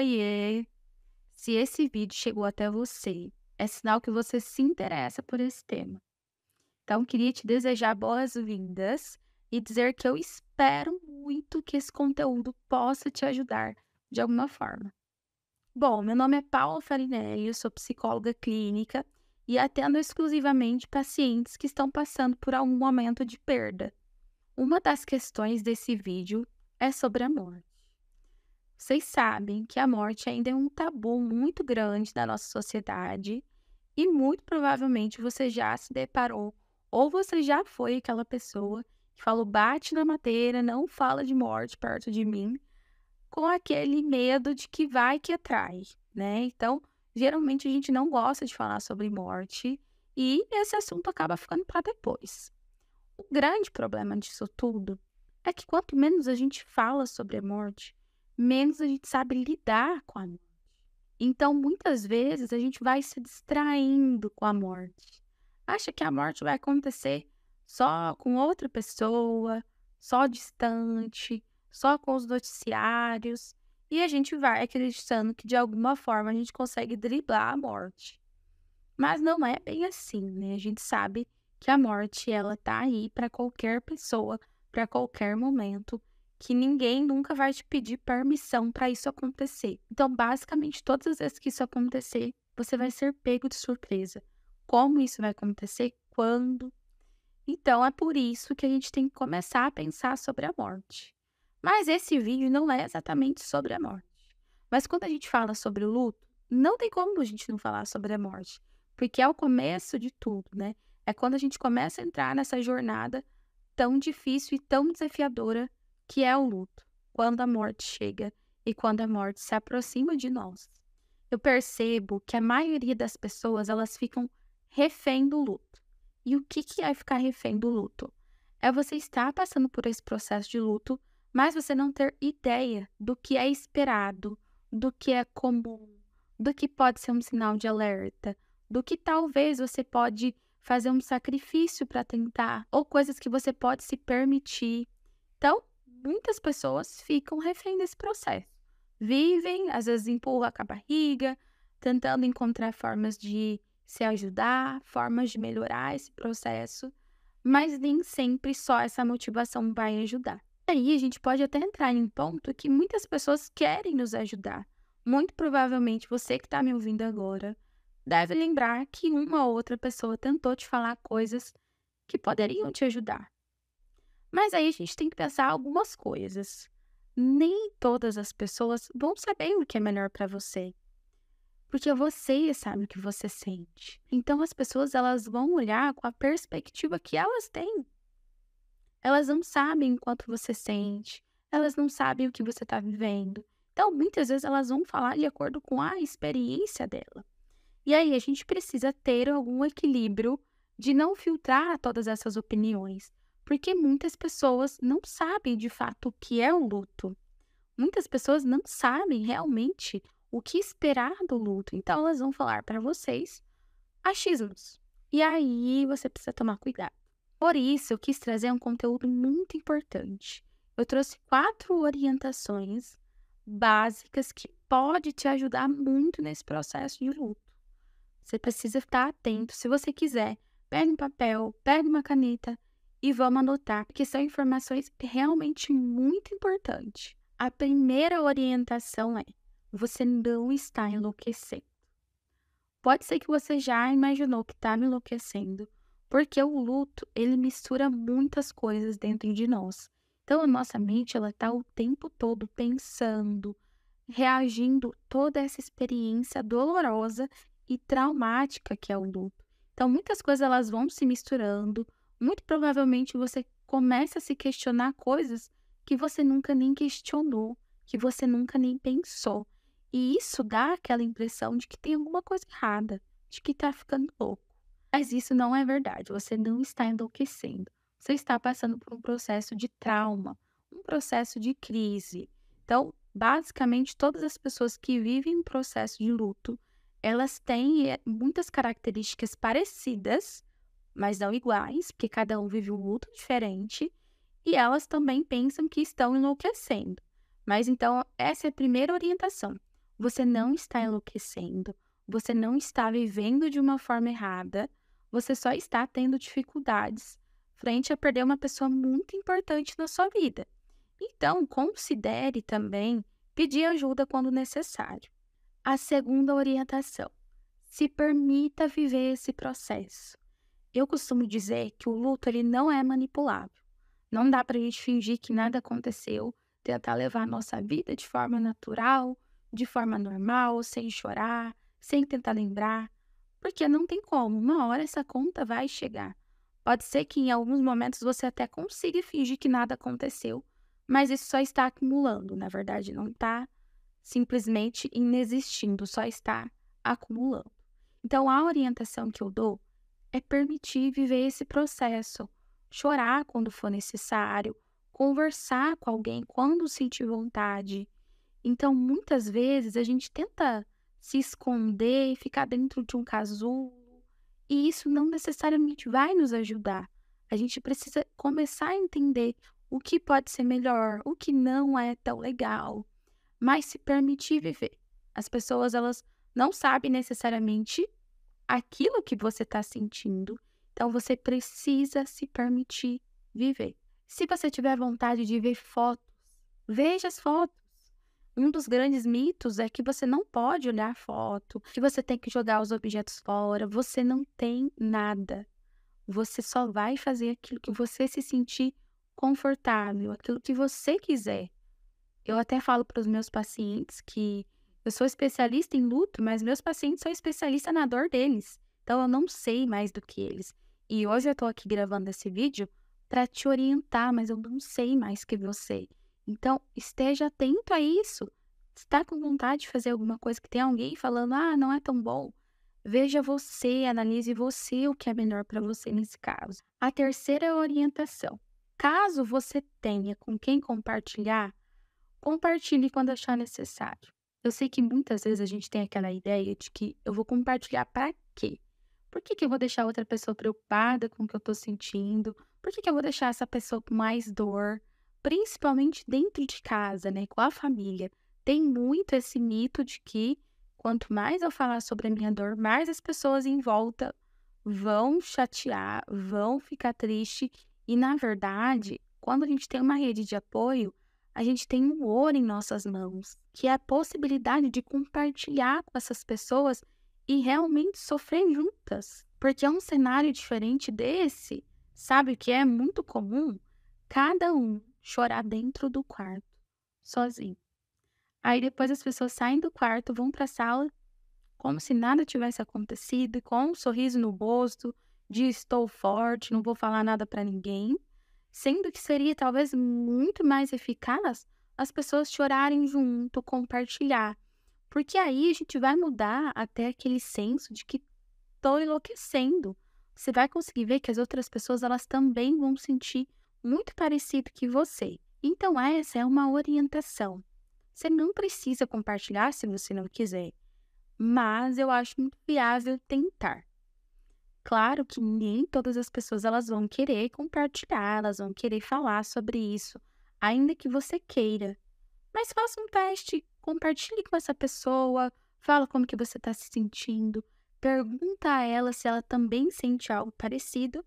Oiê! Se esse vídeo chegou até você, é sinal que você se interessa por esse tema. Então, queria te desejar boas-vindas e dizer que eu espero muito que esse conteúdo possa te ajudar de alguma forma. Bom, meu nome é Paula Farinelli, eu sou psicóloga clínica e atendo exclusivamente pacientes que estão passando por algum momento de perda. Uma das questões desse vídeo é sobre a morte. Vocês sabem que a morte ainda é um tabu muito grande na nossa sociedade e muito provavelmente você já se deparou ou você já foi aquela pessoa que falou bate na madeira, não fala de morte perto de mim, com aquele medo de que vai que atrai, né? Então, geralmente a gente não gosta de falar sobre morte e esse assunto acaba ficando para depois. O grande problema disso tudo é que quanto menos a gente fala sobre a morte, menos a gente sabe lidar com a morte. Então, muitas vezes a gente vai se distraindo com a morte. Acha que a morte vai acontecer só com outra pessoa, só distante, só com os noticiários, e a gente vai acreditando que de alguma forma a gente consegue driblar a morte. Mas não é bem assim, né? A gente sabe que a morte ela tá aí para qualquer pessoa, para qualquer momento, que ninguém nunca vai te pedir permissão para isso acontecer. Então, basicamente, todas as vezes que isso acontecer, você vai ser pego de surpresa. Como isso vai acontecer? Quando? Então, é por isso que a gente tem que começar a pensar sobre a morte. Mas esse vídeo não é exatamente sobre a morte. Mas quando a gente fala sobre o luto, não tem como a gente não falar sobre a morte, porque é o começo de tudo, né? É quando a gente começa a entrar nessa jornada tão difícil e tão desafiadora que é o luto, quando a morte chega e quando a morte se aproxima de nós. Eu percebo que a maioria das pessoas, elas ficam refém do luto. E o que que é ficar refém do luto? É você estar passando por esse processo de luto mas você não ter ideia do que é esperado, do que é comum, do que pode ser um sinal de alerta, do que talvez você pode fazer um sacrifício para tentar, ou coisas que você pode se permitir. Então, muitas pessoas ficam refém desse processo. Vivem, às vezes empurram com a barriga, tentando encontrar formas de se ajudar, formas de melhorar esse processo, mas nem sempre só essa motivação vai ajudar aí a gente pode até entrar em ponto que muitas pessoas querem nos ajudar. Muito provavelmente você que está me ouvindo agora deve lembrar que uma ou outra pessoa tentou te falar coisas que poderiam te ajudar. Mas aí a gente tem que pensar algumas coisas. Nem todas as pessoas vão saber o que é melhor para você. Porque você sabe o que você sente. Então as pessoas elas vão olhar com a perspectiva que elas têm. Elas não sabem quanto você sente, elas não sabem o que você está vivendo. Então, muitas vezes elas vão falar de acordo com a experiência dela. E aí a gente precisa ter algum equilíbrio de não filtrar todas essas opiniões, porque muitas pessoas não sabem de fato o que é o luto. Muitas pessoas não sabem realmente o que esperar do luto, então elas vão falar para vocês achismos. E aí você precisa tomar cuidado. Por isso, eu quis trazer um conteúdo muito importante. Eu trouxe quatro orientações básicas que pode te ajudar muito nesse processo de luto. Você precisa estar atento. Se você quiser, pegue um papel, pegue uma caneta e vamos anotar, porque são informações realmente muito importantes. A primeira orientação é: você não está enlouquecendo. Pode ser que você já imaginou que está enlouquecendo, porque o luto, ele mistura muitas coisas dentro de nós. Então, a nossa mente, ela está o tempo todo pensando, reagindo toda essa experiência dolorosa e traumática que é o luto. Então, muitas coisas elas vão se misturando. Muito provavelmente você começa a se questionar coisas que você nunca nem questionou, que você nunca nem pensou. E isso dá aquela impressão de que tem alguma coisa errada, de que está ficando louco. Mas isso não é verdade. Você não está enlouquecendo. Você está passando por um processo de trauma, um processo de crise. Então, basicamente, todas as pessoas que vivem um processo de luto, elas têm eh, muitas características parecidas, mas não iguais, porque cada um vive um luto diferente, e elas também pensam que estão enlouquecendo. Mas então, essa é a primeira orientação. você não está enlouquecendo, você não está vivendo de uma forma errada, você só está tendo dificuldades frente a perder uma pessoa muito importante na sua vida. Então, considere também pedir ajuda quando necessário. A segunda orientação: se permita viver esse processo. Eu costumo dizer que o luto ele não é manipulável. Não dá para a gente fingir que nada aconteceu, tentar levar a nossa vida de forma natural, de forma normal, sem chorar, sem tentar lembrar, porque não tem como. Uma hora essa conta vai chegar. Pode ser que em alguns momentos você até consiga fingir que nada aconteceu, mas isso só está acumulando, na verdade, não está simplesmente inexistindo, só está acumulando. Então, a orientação que eu dou é permitir viver esse processo, chorar quando for necessário, conversar com alguém quando sentir vontade. Então, muitas vezes a gente tenta se esconder e ficar dentro de um casulo, e isso não necessariamente vai nos ajudar. A gente precisa começar a entender o que pode ser melhor, o que não é tão legal, mas se permitir viver. As pessoas elas não sabem necessariamente aquilo que você está sentindo, então você precisa se permitir viver. Se você tiver vontade de ver fotos, veja as fotos. Um dos grandes mitos é que você não pode olhar foto, que você tem que jogar os objetos fora. Você não tem nada. Você só vai fazer aquilo que você se sentir confortável, aquilo que você quiser. Eu até falo para os meus pacientes que eu sou especialista em luto, mas meus pacientes são especialistas na dor deles. Então eu não sei mais do que eles. E hoje eu estou aqui gravando esse vídeo para te orientar, mas eu não sei mais que você. Então esteja atento a isso. Está com vontade de fazer alguma coisa que tem alguém falando, ah, não é tão bom. Veja você, analise você o que é melhor para você nesse caso. A terceira é a orientação. Caso você tenha com quem compartilhar, compartilhe quando achar necessário. Eu sei que muitas vezes a gente tem aquela ideia de que eu vou compartilhar para quê? Por que, que eu vou deixar outra pessoa preocupada com o que eu estou sentindo? Por que, que eu vou deixar essa pessoa com mais dor? Principalmente dentro de casa, né? Com a família. Tem muito esse mito de que quanto mais eu falar sobre a minha dor, mais as pessoas em volta vão chatear, vão ficar triste e, na verdade, quando a gente tem uma rede de apoio, a gente tem um ouro em nossas mãos, que é a possibilidade de compartilhar com essas pessoas e realmente sofrer juntas. Porque é um cenário diferente desse, sabe que é muito comum? Cada um chorar dentro do quarto, sozinho. Aí depois as pessoas saem do quarto, vão para a sala, como se nada tivesse acontecido, com um sorriso no rosto, de estou forte, não vou falar nada para ninguém, sendo que seria talvez muito mais eficaz as pessoas chorarem junto, compartilhar. Porque aí a gente vai mudar até aquele senso de que estou enlouquecendo. Você vai conseguir ver que as outras pessoas elas também vão sentir muito parecido que você. Então essa é uma orientação. Você não precisa compartilhar se você não quiser, mas eu acho muito viável tentar. Claro que nem todas as pessoas elas vão querer compartilhar, elas vão querer falar sobre isso, ainda que você queira. Mas faça um teste, compartilhe com essa pessoa, fala como que você está se sentindo, pergunta a ela se ela também sente algo parecido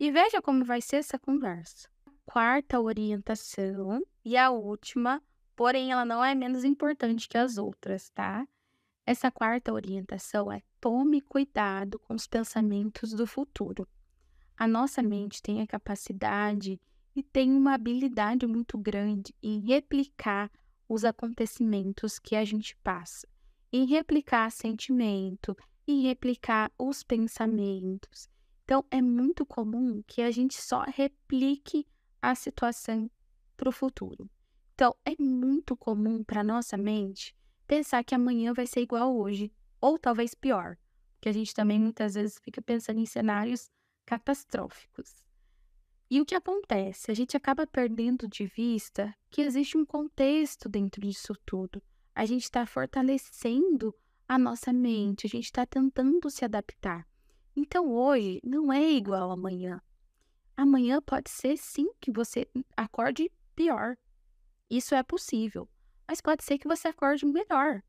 e veja como vai ser essa conversa. Quarta orientação e a última, porém ela não é menos importante que as outras, tá? Essa quarta orientação é tome cuidado com os pensamentos do futuro. A nossa mente tem a capacidade e tem uma habilidade muito grande em replicar os acontecimentos que a gente passa, em replicar sentimento, em replicar os pensamentos. Então, é muito comum que a gente só replique a situação para o futuro. Então, é muito comum para nossa mente pensar que amanhã vai ser igual hoje, ou talvez pior, que a gente também muitas vezes fica pensando em cenários catastróficos. E o que acontece? A gente acaba perdendo de vista que existe um contexto dentro disso tudo. A gente está fortalecendo a nossa mente, a gente está tentando se adaptar. Então hoje não é igual amanhã. Amanhã pode ser sim que você acorde pior. Isso é possível. Mas pode ser que você acorde melhor.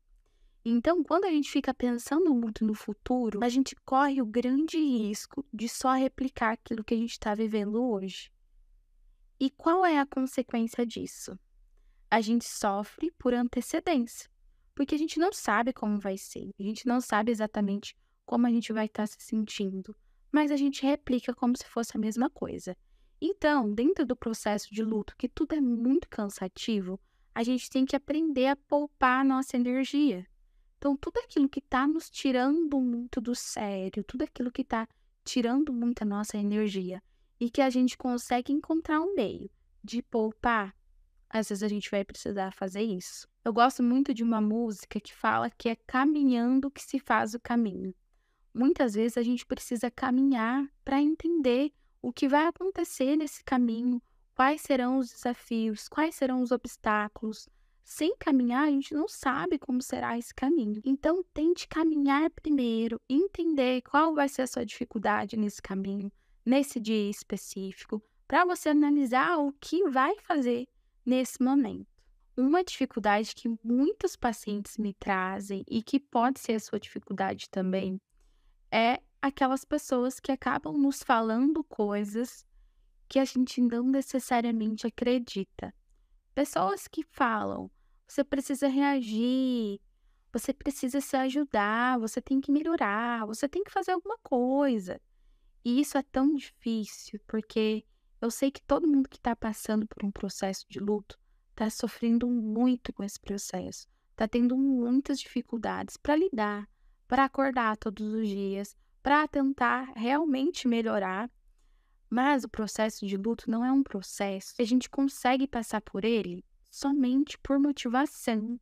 Então, quando a gente fica pensando muito no futuro, a gente corre o grande risco de só replicar aquilo que a gente está vivendo hoje. E qual é a consequência disso? A gente sofre por antecedência, porque a gente não sabe como vai ser, a gente não sabe exatamente como a gente vai estar tá se sentindo, mas a gente replica como se fosse a mesma coisa. Então, dentro do processo de luto, que tudo é muito cansativo, a gente tem que aprender a poupar a nossa energia. Então, tudo aquilo que está nos tirando muito do sério, tudo aquilo que está tirando muito a nossa energia e que a gente consegue encontrar um meio de poupar, às vezes a gente vai precisar fazer isso. Eu gosto muito de uma música que fala que é caminhando que se faz o caminho. Muitas vezes a gente precisa caminhar para entender o que vai acontecer nesse caminho, quais serão os desafios, quais serão os obstáculos. Sem caminhar, a gente não sabe como será esse caminho. Então, tente caminhar primeiro, entender qual vai ser a sua dificuldade nesse caminho, nesse dia específico, para você analisar o que vai fazer nesse momento. Uma dificuldade que muitos pacientes me trazem e que pode ser a sua dificuldade também é aquelas pessoas que acabam nos falando coisas que a gente não necessariamente acredita. Pessoas que falam: você precisa reagir, você precisa se ajudar, você tem que melhorar, você tem que fazer alguma coisa. E isso é tão difícil, porque eu sei que todo mundo que está passando por um processo de luto está sofrendo muito com esse processo, está tendo muitas dificuldades para lidar, para acordar todos os dias, para tentar realmente melhorar. Mas o processo de luto não é um processo a gente consegue passar por ele somente por motivação.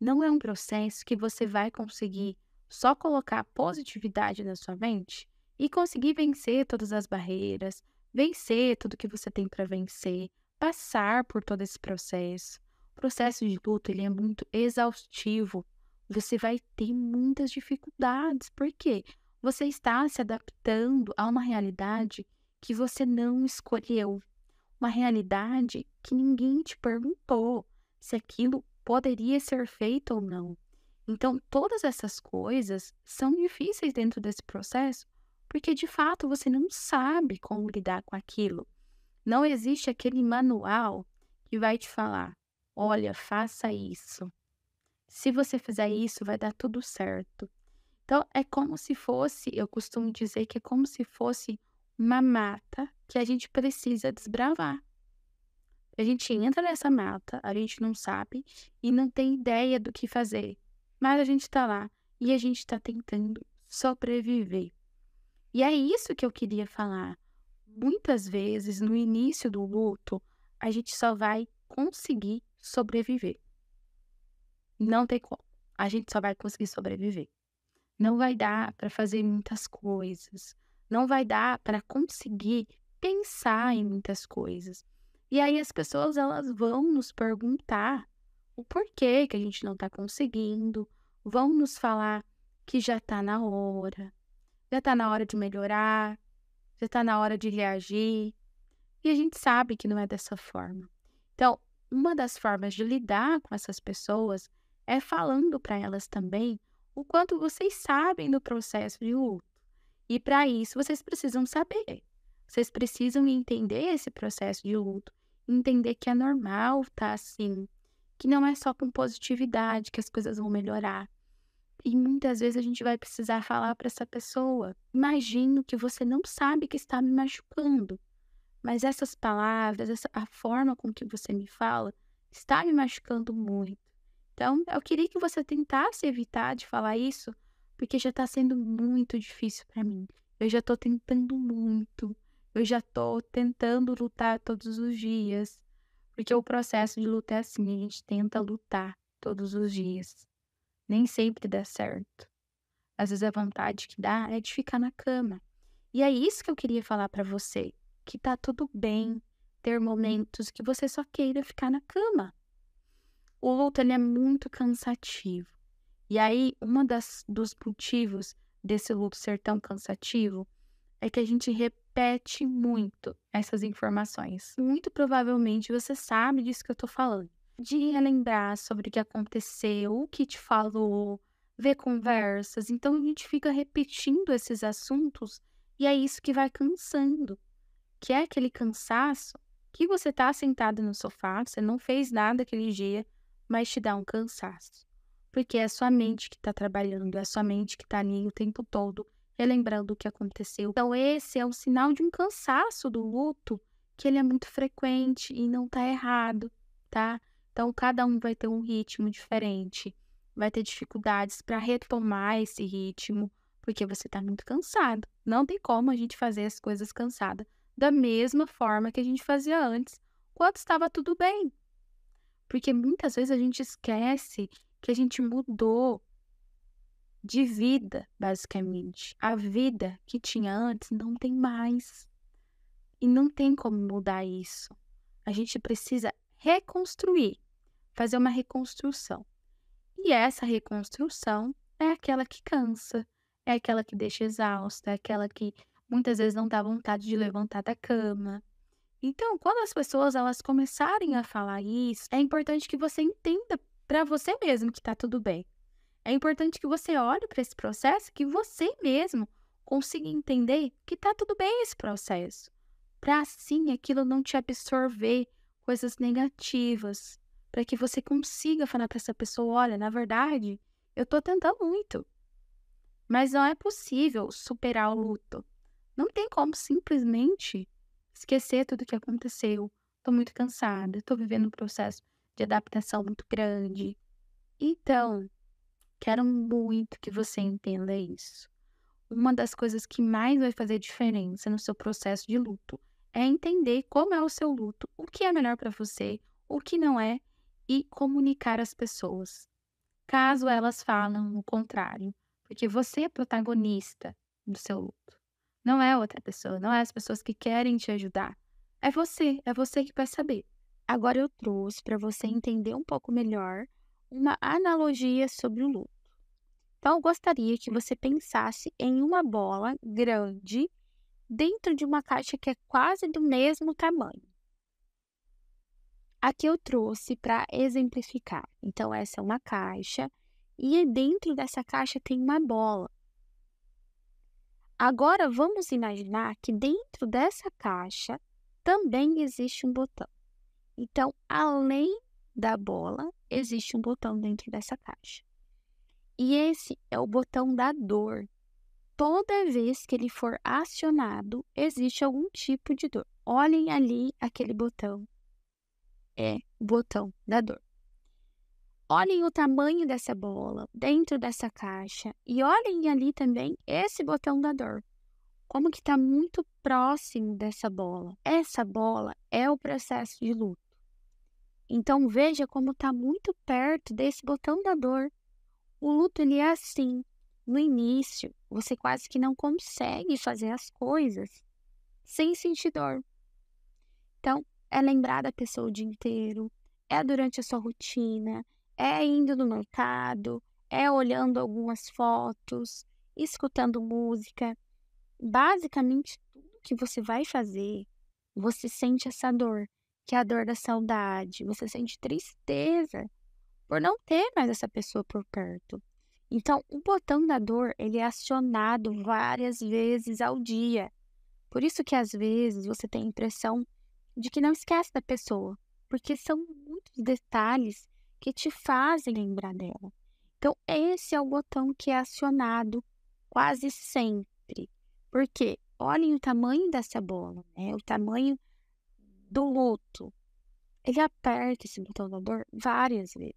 Não é um processo que você vai conseguir só colocar positividade na sua mente e conseguir vencer todas as barreiras, vencer tudo que você tem para vencer, passar por todo esse processo. O processo de luto ele é muito exaustivo. Você vai ter muitas dificuldades. Por quê? Você está se adaptando a uma realidade que você não escolheu, uma realidade que ninguém te perguntou se aquilo poderia ser feito ou não. Então, todas essas coisas são difíceis dentro desse processo, porque de fato você não sabe como lidar com aquilo. Não existe aquele manual que vai te falar: olha, faça isso. Se você fizer isso, vai dar tudo certo. Então, é como se fosse, eu costumo dizer que é como se fosse uma mata que a gente precisa desbravar. A gente entra nessa mata, a gente não sabe e não tem ideia do que fazer, mas a gente está lá e a gente está tentando sobreviver. E é isso que eu queria falar. Muitas vezes, no início do luto, a gente só vai conseguir sobreviver. Não tem como. A gente só vai conseguir sobreviver não vai dar para fazer muitas coisas, não vai dar para conseguir pensar em muitas coisas. E aí as pessoas elas vão nos perguntar o porquê que a gente não está conseguindo, vão nos falar que já está na hora, já está na hora de melhorar, já está na hora de reagir. E a gente sabe que não é dessa forma. Então, uma das formas de lidar com essas pessoas é falando para elas também o quanto vocês sabem do processo de luto. E para isso, vocês precisam saber. Vocês precisam entender esse processo de luto, entender que é normal estar tá assim, que não é só com positividade que as coisas vão melhorar. E muitas vezes a gente vai precisar falar para essa pessoa: imagino que você não sabe que está me machucando, mas essas palavras, essa, a forma com que você me fala, está me machucando muito. Então, eu queria que você tentasse evitar de falar isso, porque já está sendo muito difícil para mim. Eu já estou tentando muito. Eu já estou tentando lutar todos os dias. Porque o processo de luta é assim, a gente tenta lutar todos os dias. Nem sempre dá certo. Às vezes a vontade que dá é de ficar na cama. E é isso que eu queria falar para você, que tá tudo bem ter momentos que você só queira ficar na cama o luto ele é muito cansativo. E aí, das dos motivos desse luto ser tão cansativo é que a gente repete muito essas informações. Muito provavelmente você sabe disso que eu tô falando. de relembrar sobre o que aconteceu, o que te falou, ver conversas. Então a gente fica repetindo esses assuntos e é isso que vai cansando. Que é aquele cansaço que você tá sentado no sofá, você não fez nada aquele dia, mas te dá um cansaço. Porque é a sua mente que está trabalhando, é a sua mente que está ali o tempo todo, relembrando o que aconteceu. Então, esse é um sinal de um cansaço do luto, que ele é muito frequente e não está errado, tá? Então, cada um vai ter um ritmo diferente, vai ter dificuldades para retomar esse ritmo, porque você está muito cansado. Não tem como a gente fazer as coisas cansada da mesma forma que a gente fazia antes, quando estava tudo bem. Porque muitas vezes a gente esquece que a gente mudou de vida, basicamente. A vida que tinha antes não tem mais. E não tem como mudar isso. A gente precisa reconstruir, fazer uma reconstrução. E essa reconstrução é aquela que cansa, é aquela que deixa exausta, é aquela que muitas vezes não dá vontade de levantar da cama. Então, quando as pessoas elas começarem a falar isso, é importante que você entenda para você mesmo que está tudo bem. É importante que você olhe para esse processo, que você mesmo consiga entender que está tudo bem esse processo, para assim aquilo não te absorver coisas negativas, para que você consiga falar para essa pessoa, olha, na verdade, eu estou tentando muito, mas não é possível superar o luto. Não tem como simplesmente esquecer tudo o que aconteceu. Estou muito cansada, estou vivendo um processo de adaptação muito grande. Então, quero muito que você entenda isso. Uma das coisas que mais vai fazer diferença no seu processo de luto é entender como é o seu luto, o que é melhor para você, o que não é, e comunicar às pessoas. Caso elas falam o contrário, porque você é protagonista do seu luto. Não é outra pessoa, não é as pessoas que querem te ajudar. É você, é você que vai saber. Agora eu trouxe para você entender um pouco melhor uma analogia sobre o luto. Então, eu gostaria que você pensasse em uma bola grande dentro de uma caixa que é quase do mesmo tamanho. Aqui eu trouxe para exemplificar. Então, essa é uma caixa e dentro dessa caixa tem uma bola. Agora vamos imaginar que dentro dessa caixa também existe um botão. Então, além da bola, existe um botão dentro dessa caixa. E esse é o botão da dor. Toda vez que ele for acionado, existe algum tipo de dor. Olhem ali aquele botão. É o botão da dor. Olhem o tamanho dessa bola dentro dessa caixa e olhem ali também esse botão da dor. Como que está muito próximo dessa bola. Essa bola é o processo de luto. Então veja como está muito perto desse botão da dor. O luto ele é assim. No início, você quase que não consegue fazer as coisas sem sentir dor. Então, é lembrar da pessoa o dia inteiro, é durante a sua rotina, é indo no mercado, é olhando algumas fotos, escutando música. Basicamente, tudo que você vai fazer, você sente essa dor, que é a dor da saudade. Você sente tristeza por não ter mais essa pessoa por perto. Então, o botão da dor, ele é acionado várias vezes ao dia. Por isso que às vezes você tem a impressão de que não esquece da pessoa, porque são muitos detalhes que te fazem lembrar dela. Então, esse é o botão que é acionado quase sempre. Porque olhem o tamanho dessa bola, né? O tamanho do luto. Ele aperta esse botão da dor várias vezes.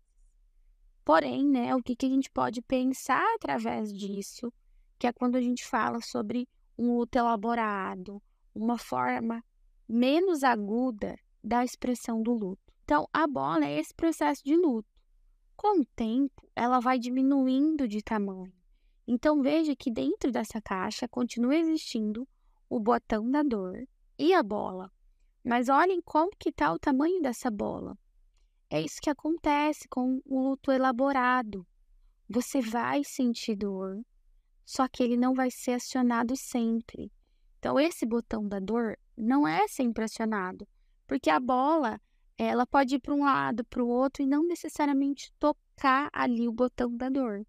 Porém, né, o que, que a gente pode pensar através disso, que é quando a gente fala sobre um luto elaborado, uma forma menos aguda da expressão do luto. Então, a bola é esse processo de luto. Com o tempo, ela vai diminuindo de tamanho. Então, veja que dentro dessa caixa continua existindo o botão da dor e a bola. Mas olhem como que está o tamanho dessa bola. É isso que acontece com o luto elaborado. Você vai sentir dor, só que ele não vai ser acionado sempre. Então, esse botão da dor não é sempre acionado, porque a bola ela pode ir para um lado, para o outro e não necessariamente tocar ali o botão da dor.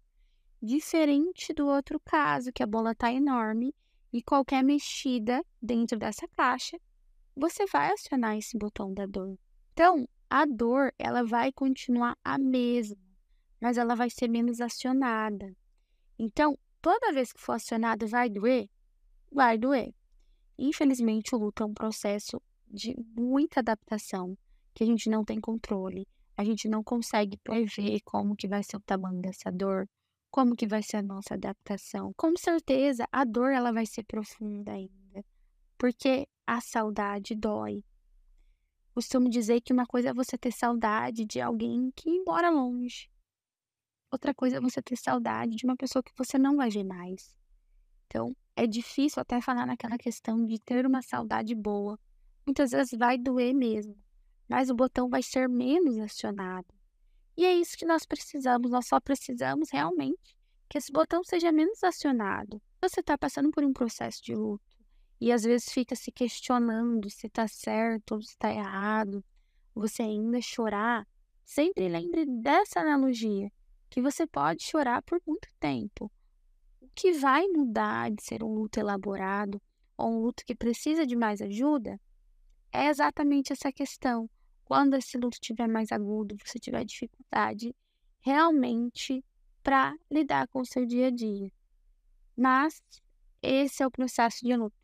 Diferente do outro caso, que a bola está enorme e qualquer mexida dentro dessa caixa, você vai acionar esse botão da dor. Então, a dor, ela vai continuar a mesma, mas ela vai ser menos acionada. Então, toda vez que for acionada, vai doer? Vai doer. Infelizmente, o luto é um processo de muita adaptação que a gente não tem controle. A gente não consegue prever como que vai ser o tamanho dessa dor, como que vai ser a nossa adaptação. Com certeza, a dor ela vai ser profunda ainda, porque a saudade dói. Costumo dizer que uma coisa é você ter saudade de alguém que mora longe. Outra coisa é você ter saudade de uma pessoa que você não vai ver mais. Então, é difícil até falar naquela questão de ter uma saudade boa. Muitas vezes vai doer mesmo, mas o botão vai ser menos acionado. E é isso que nós precisamos, nós só precisamos realmente que esse botão seja menos acionado. Você está passando por um processo de luto e às vezes fica se questionando se está certo ou se está errado, você ainda chorar, sempre lembre dessa analogia, que você pode chorar por muito tempo, que vai mudar de ser um luto elaborado ou um luto que precisa de mais ajuda é exatamente essa questão. Quando esse luto estiver mais agudo, você tiver dificuldade realmente para lidar com o seu dia a dia. Mas esse é o processo de luto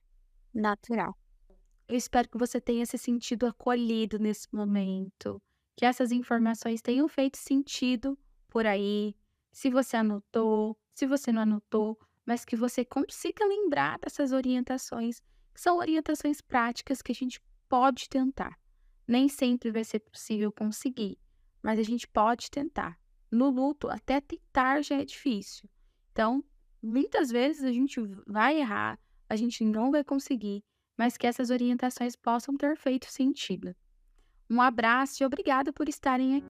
natural. Eu espero que você tenha se sentido acolhido nesse momento, que essas informações tenham feito sentido por aí. Se você anotou, se você não anotou, mas que você consiga lembrar dessas orientações, que são orientações práticas que a gente pode tentar. Nem sempre vai ser possível conseguir, mas a gente pode tentar. No luto, até tentar já é difícil. Então, muitas vezes a gente vai errar, a gente não vai conseguir, mas que essas orientações possam ter feito sentido. Um abraço e obrigada por estarem aqui.